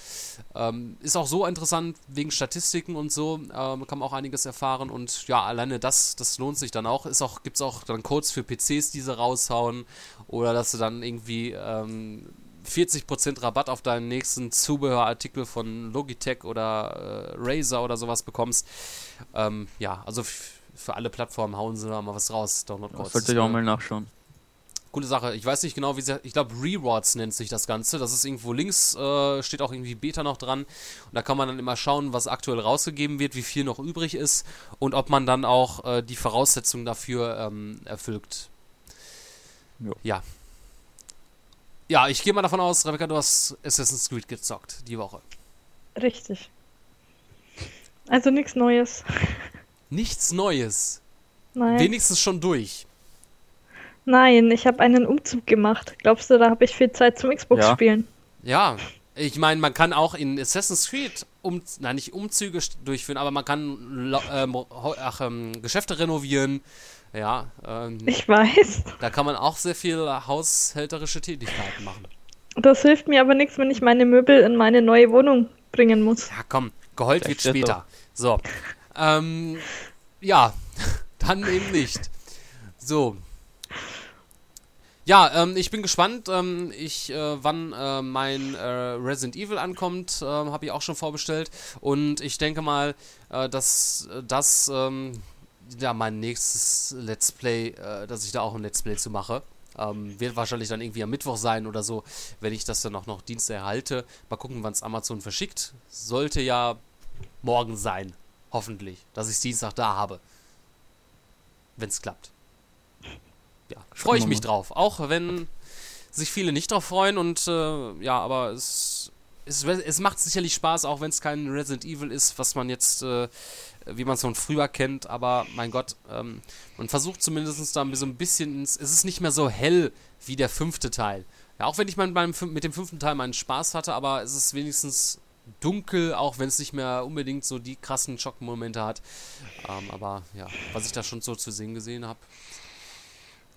ähm, ist auch so interessant wegen Statistiken und so, ähm, kann man auch einiges erfahren und ja, alleine das, das lohnt sich dann auch. Ist auch, gibt's auch dann Codes für PCs, die sie raushauen oder dass du dann irgendwie ähm, 40% Rabatt auf deinen nächsten Zubehörartikel von Logitech oder äh, Razer oder sowas bekommst. Ähm, ja, also für alle Plattformen hauen sie da mal was raus, Download-Codes. Sollte ich auch mal nachschauen. Coole Sache. Ich weiß nicht genau, wie sie. Ich glaube, Rewards nennt sich das Ganze. Das ist irgendwo links, äh, steht auch irgendwie Beta noch dran. Und da kann man dann immer schauen, was aktuell rausgegeben wird, wie viel noch übrig ist und ob man dann auch äh, die Voraussetzungen dafür ähm, erfüllt. Jo. Ja. Ja, ich gehe mal davon aus, Rebecca, du hast Assassin's Creed gezockt die Woche. Richtig. Also nichts Neues. Nichts Neues. Nein. Wenigstens schon durch. Nein, ich habe einen Umzug gemacht. Glaubst du, da habe ich viel Zeit zum Xbox Ja. spielen? Ja, ich meine, man kann auch in Assassin's Creed um, nein, nicht Umzüge durchführen, aber man kann ähm, ach, ähm, Geschäfte renovieren. Ja, ähm, Ich weiß. da kann man auch sehr viel haushälterische Tätigkeiten machen. Das hilft mir aber nichts, wenn ich meine Möbel in meine neue Wohnung bringen muss. Ja, komm, geheult wird später. So, ähm, ja, dann eben nicht. So. Ja, ähm, ich bin gespannt, ähm, ich, äh, wann äh, mein äh, Resident Evil ankommt, ähm, habe ich auch schon vorbestellt. Und ich denke mal, äh, dass äh, das ähm, ja mein nächstes Let's Play, äh, dass ich da auch ein Let's Play zu mache. Ähm, wird wahrscheinlich dann irgendwie am Mittwoch sein oder so, wenn ich das dann auch noch Dienst erhalte. Mal gucken, wann es Amazon verschickt. Sollte ja morgen sein. Hoffentlich, dass ich es Dienstag da habe. Wenn es klappt. Ja, freue ich mich drauf. Auch wenn sich viele nicht drauf freuen und äh, ja, aber es, es, es macht sicherlich Spaß, auch wenn es kein Resident Evil ist, was man jetzt, äh, wie man es von früher kennt, aber mein Gott, ähm, man versucht zumindest da so ein bisschen, ins, es ist nicht mehr so hell wie der fünfte Teil. Ja, auch wenn ich mein, beim, mit dem fünften Teil meinen Spaß hatte, aber es ist wenigstens dunkel, auch wenn es nicht mehr unbedingt so die krassen Schockmomente hat. Ähm, aber ja, was ich da schon so zu sehen gesehen habe,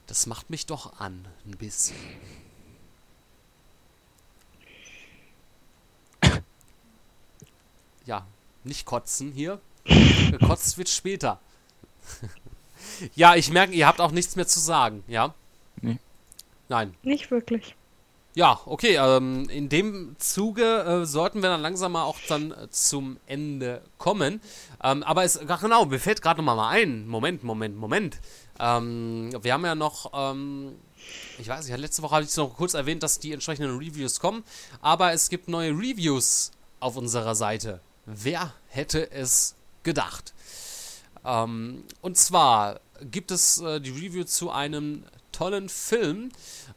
das macht mich doch an, ein bisschen. Ja, nicht kotzen hier. Gekotzt wird später. ja, ich merke, ihr habt auch nichts mehr zu sagen, ja? Nee. Nein. Nicht wirklich. Ja, okay, ähm, in dem Zuge äh, sollten wir dann langsam mal auch dann äh, zum Ende kommen. Ähm, aber es, ach genau, mir fällt gerade nochmal mal ein. Moment, Moment, Moment. Ähm, wir haben ja noch, ähm, ich weiß nicht, letzte Woche habe ich es noch kurz erwähnt, dass die entsprechenden Reviews kommen. Aber es gibt neue Reviews auf unserer Seite. Wer hätte es gedacht? Ähm, und zwar gibt es äh, die Review zu einem tollen Film.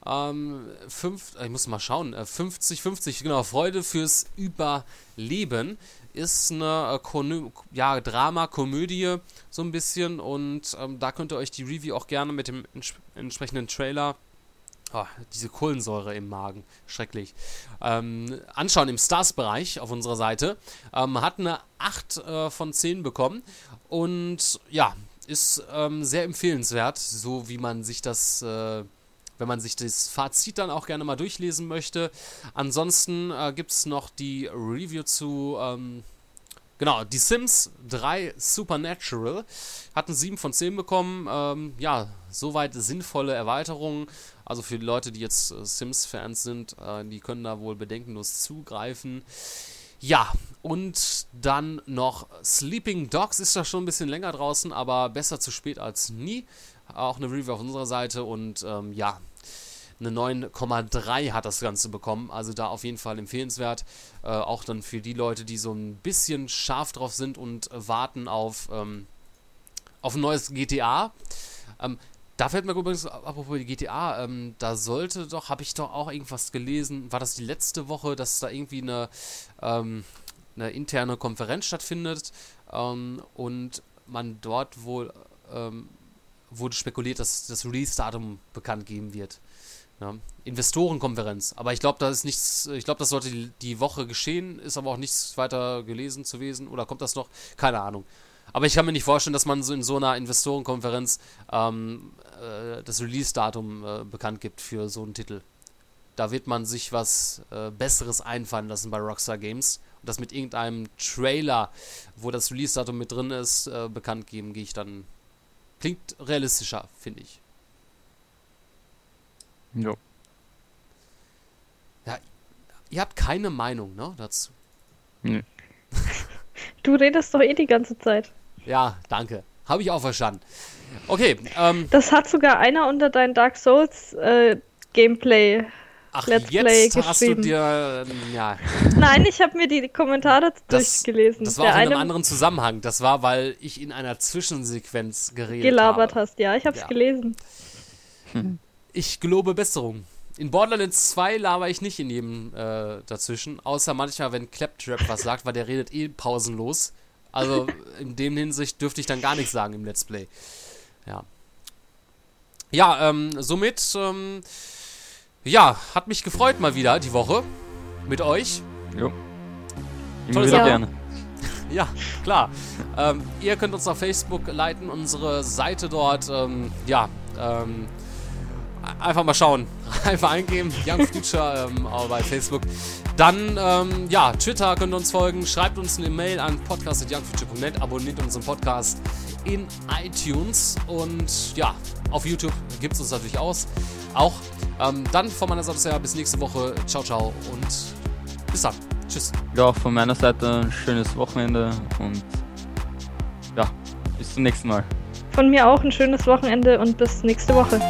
Ähm, fünf, ich muss mal schauen. 50-50, äh, genau. Freude fürs Überleben ist eine äh, ja, Drama-Komödie so ein bisschen und ähm, da könnt ihr euch die Review auch gerne mit dem ents entsprechenden Trailer Oh, diese Kohlensäure im Magen, schrecklich. Ähm, anschauen im Stars-Bereich auf unserer Seite. Ähm, hat eine 8 äh, von 10 bekommen. Und ja, ist ähm, sehr empfehlenswert, so wie man sich das, äh, wenn man sich das Fazit dann auch gerne mal durchlesen möchte. Ansonsten äh, gibt es noch die Review zu, ähm, genau, Die Sims 3 Supernatural. Hatten 7 von 10 bekommen. Ähm, ja, soweit sinnvolle Erweiterungen. Also für die Leute, die jetzt äh, Sims-Fans sind, äh, die können da wohl bedenkenlos zugreifen. Ja, und dann noch Sleeping Dogs ist da schon ein bisschen länger draußen, aber besser zu spät als nie. Auch eine Review auf unserer Seite und ähm, ja, eine 9,3 hat das Ganze bekommen. Also da auf jeden Fall empfehlenswert. Äh, auch dann für die Leute, die so ein bisschen scharf drauf sind und warten auf, ähm, auf ein neues GTA. Ähm, da fällt mir übrigens, apropos GTA, ähm, da sollte doch, habe ich doch auch irgendwas gelesen, war das die letzte Woche, dass da irgendwie eine, ähm, eine interne Konferenz stattfindet ähm, und man dort wohl ähm, wurde spekuliert, dass das Release-Datum bekannt geben wird. Ja. Investorenkonferenz. Aber ich glaube, da ist nichts, ich glaube, das sollte die, die Woche geschehen, ist aber auch nichts weiter gelesen zu gewesen. Oder kommt das noch? Keine Ahnung. Aber ich kann mir nicht vorstellen, dass man so in so einer Investorenkonferenz ähm, äh, das Release-Datum äh, bekannt gibt für so einen Titel. Da wird man sich was äh, Besseres einfallen lassen bei Rockstar Games. Und das mit irgendeinem Trailer, wo das Release-Datum mit drin ist, äh, bekannt geben, gehe ich dann. Klingt realistischer, finde ich. Jo. Ja, ihr habt keine Meinung, ne, dazu? Nee. Du redest doch eh die ganze Zeit. Ja, danke. Habe ich auch verstanden. Okay. Ähm, das hat sogar einer unter dein Dark Souls äh, Gameplay. Ach, Let's jetzt Play hast du dir. ähm, Ja. Nein, ich habe mir die Kommentare Das, durchgelesen. das war Der auch in einem eine anderen Zusammenhang. Das war, weil ich in einer Zwischensequenz geredet gelabert habe. hast, ja, ich habe es Ja. gelesen. Ich gelobe Besserung. In Borderlands 2 laber ich nicht in jedem äh, dazwischen, außer manchmal, wenn Claptrap was sagt, weil der redet eh pausenlos. Also in dem Hinsicht dürfte ich dann gar nichts sagen im Let's Play. Ja. Ja, ähm, somit, ähm, ja, hat mich gefreut mal wieder die Woche mit euch. Jo. Immer Tolle wieder Sache. gerne. Ja, klar. Ähm, ihr könnt uns auf Facebook leiten, unsere Seite dort, ähm, ja, ähm, einfach mal schauen. Einfach eingeben, Young Future ähm, auch bei Facebook. Dann, ähm, ja, Twitter könnt ihr uns folgen. Schreibt uns eine Mail an podcast.youngfuture.net. Abonniert unseren Podcast in iTunes. Und ja, auf YouTube gibt es uns natürlich aus. Auch. Ähm, dann von meiner Seite her bis nächste Woche. Ciao, ciao und bis dann. Tschüss. Ja, auch von meiner Seite ein schönes Wochenende und ja, bis zum nächsten Mal. Von mir auch ein schönes Wochenende und bis nächste Woche.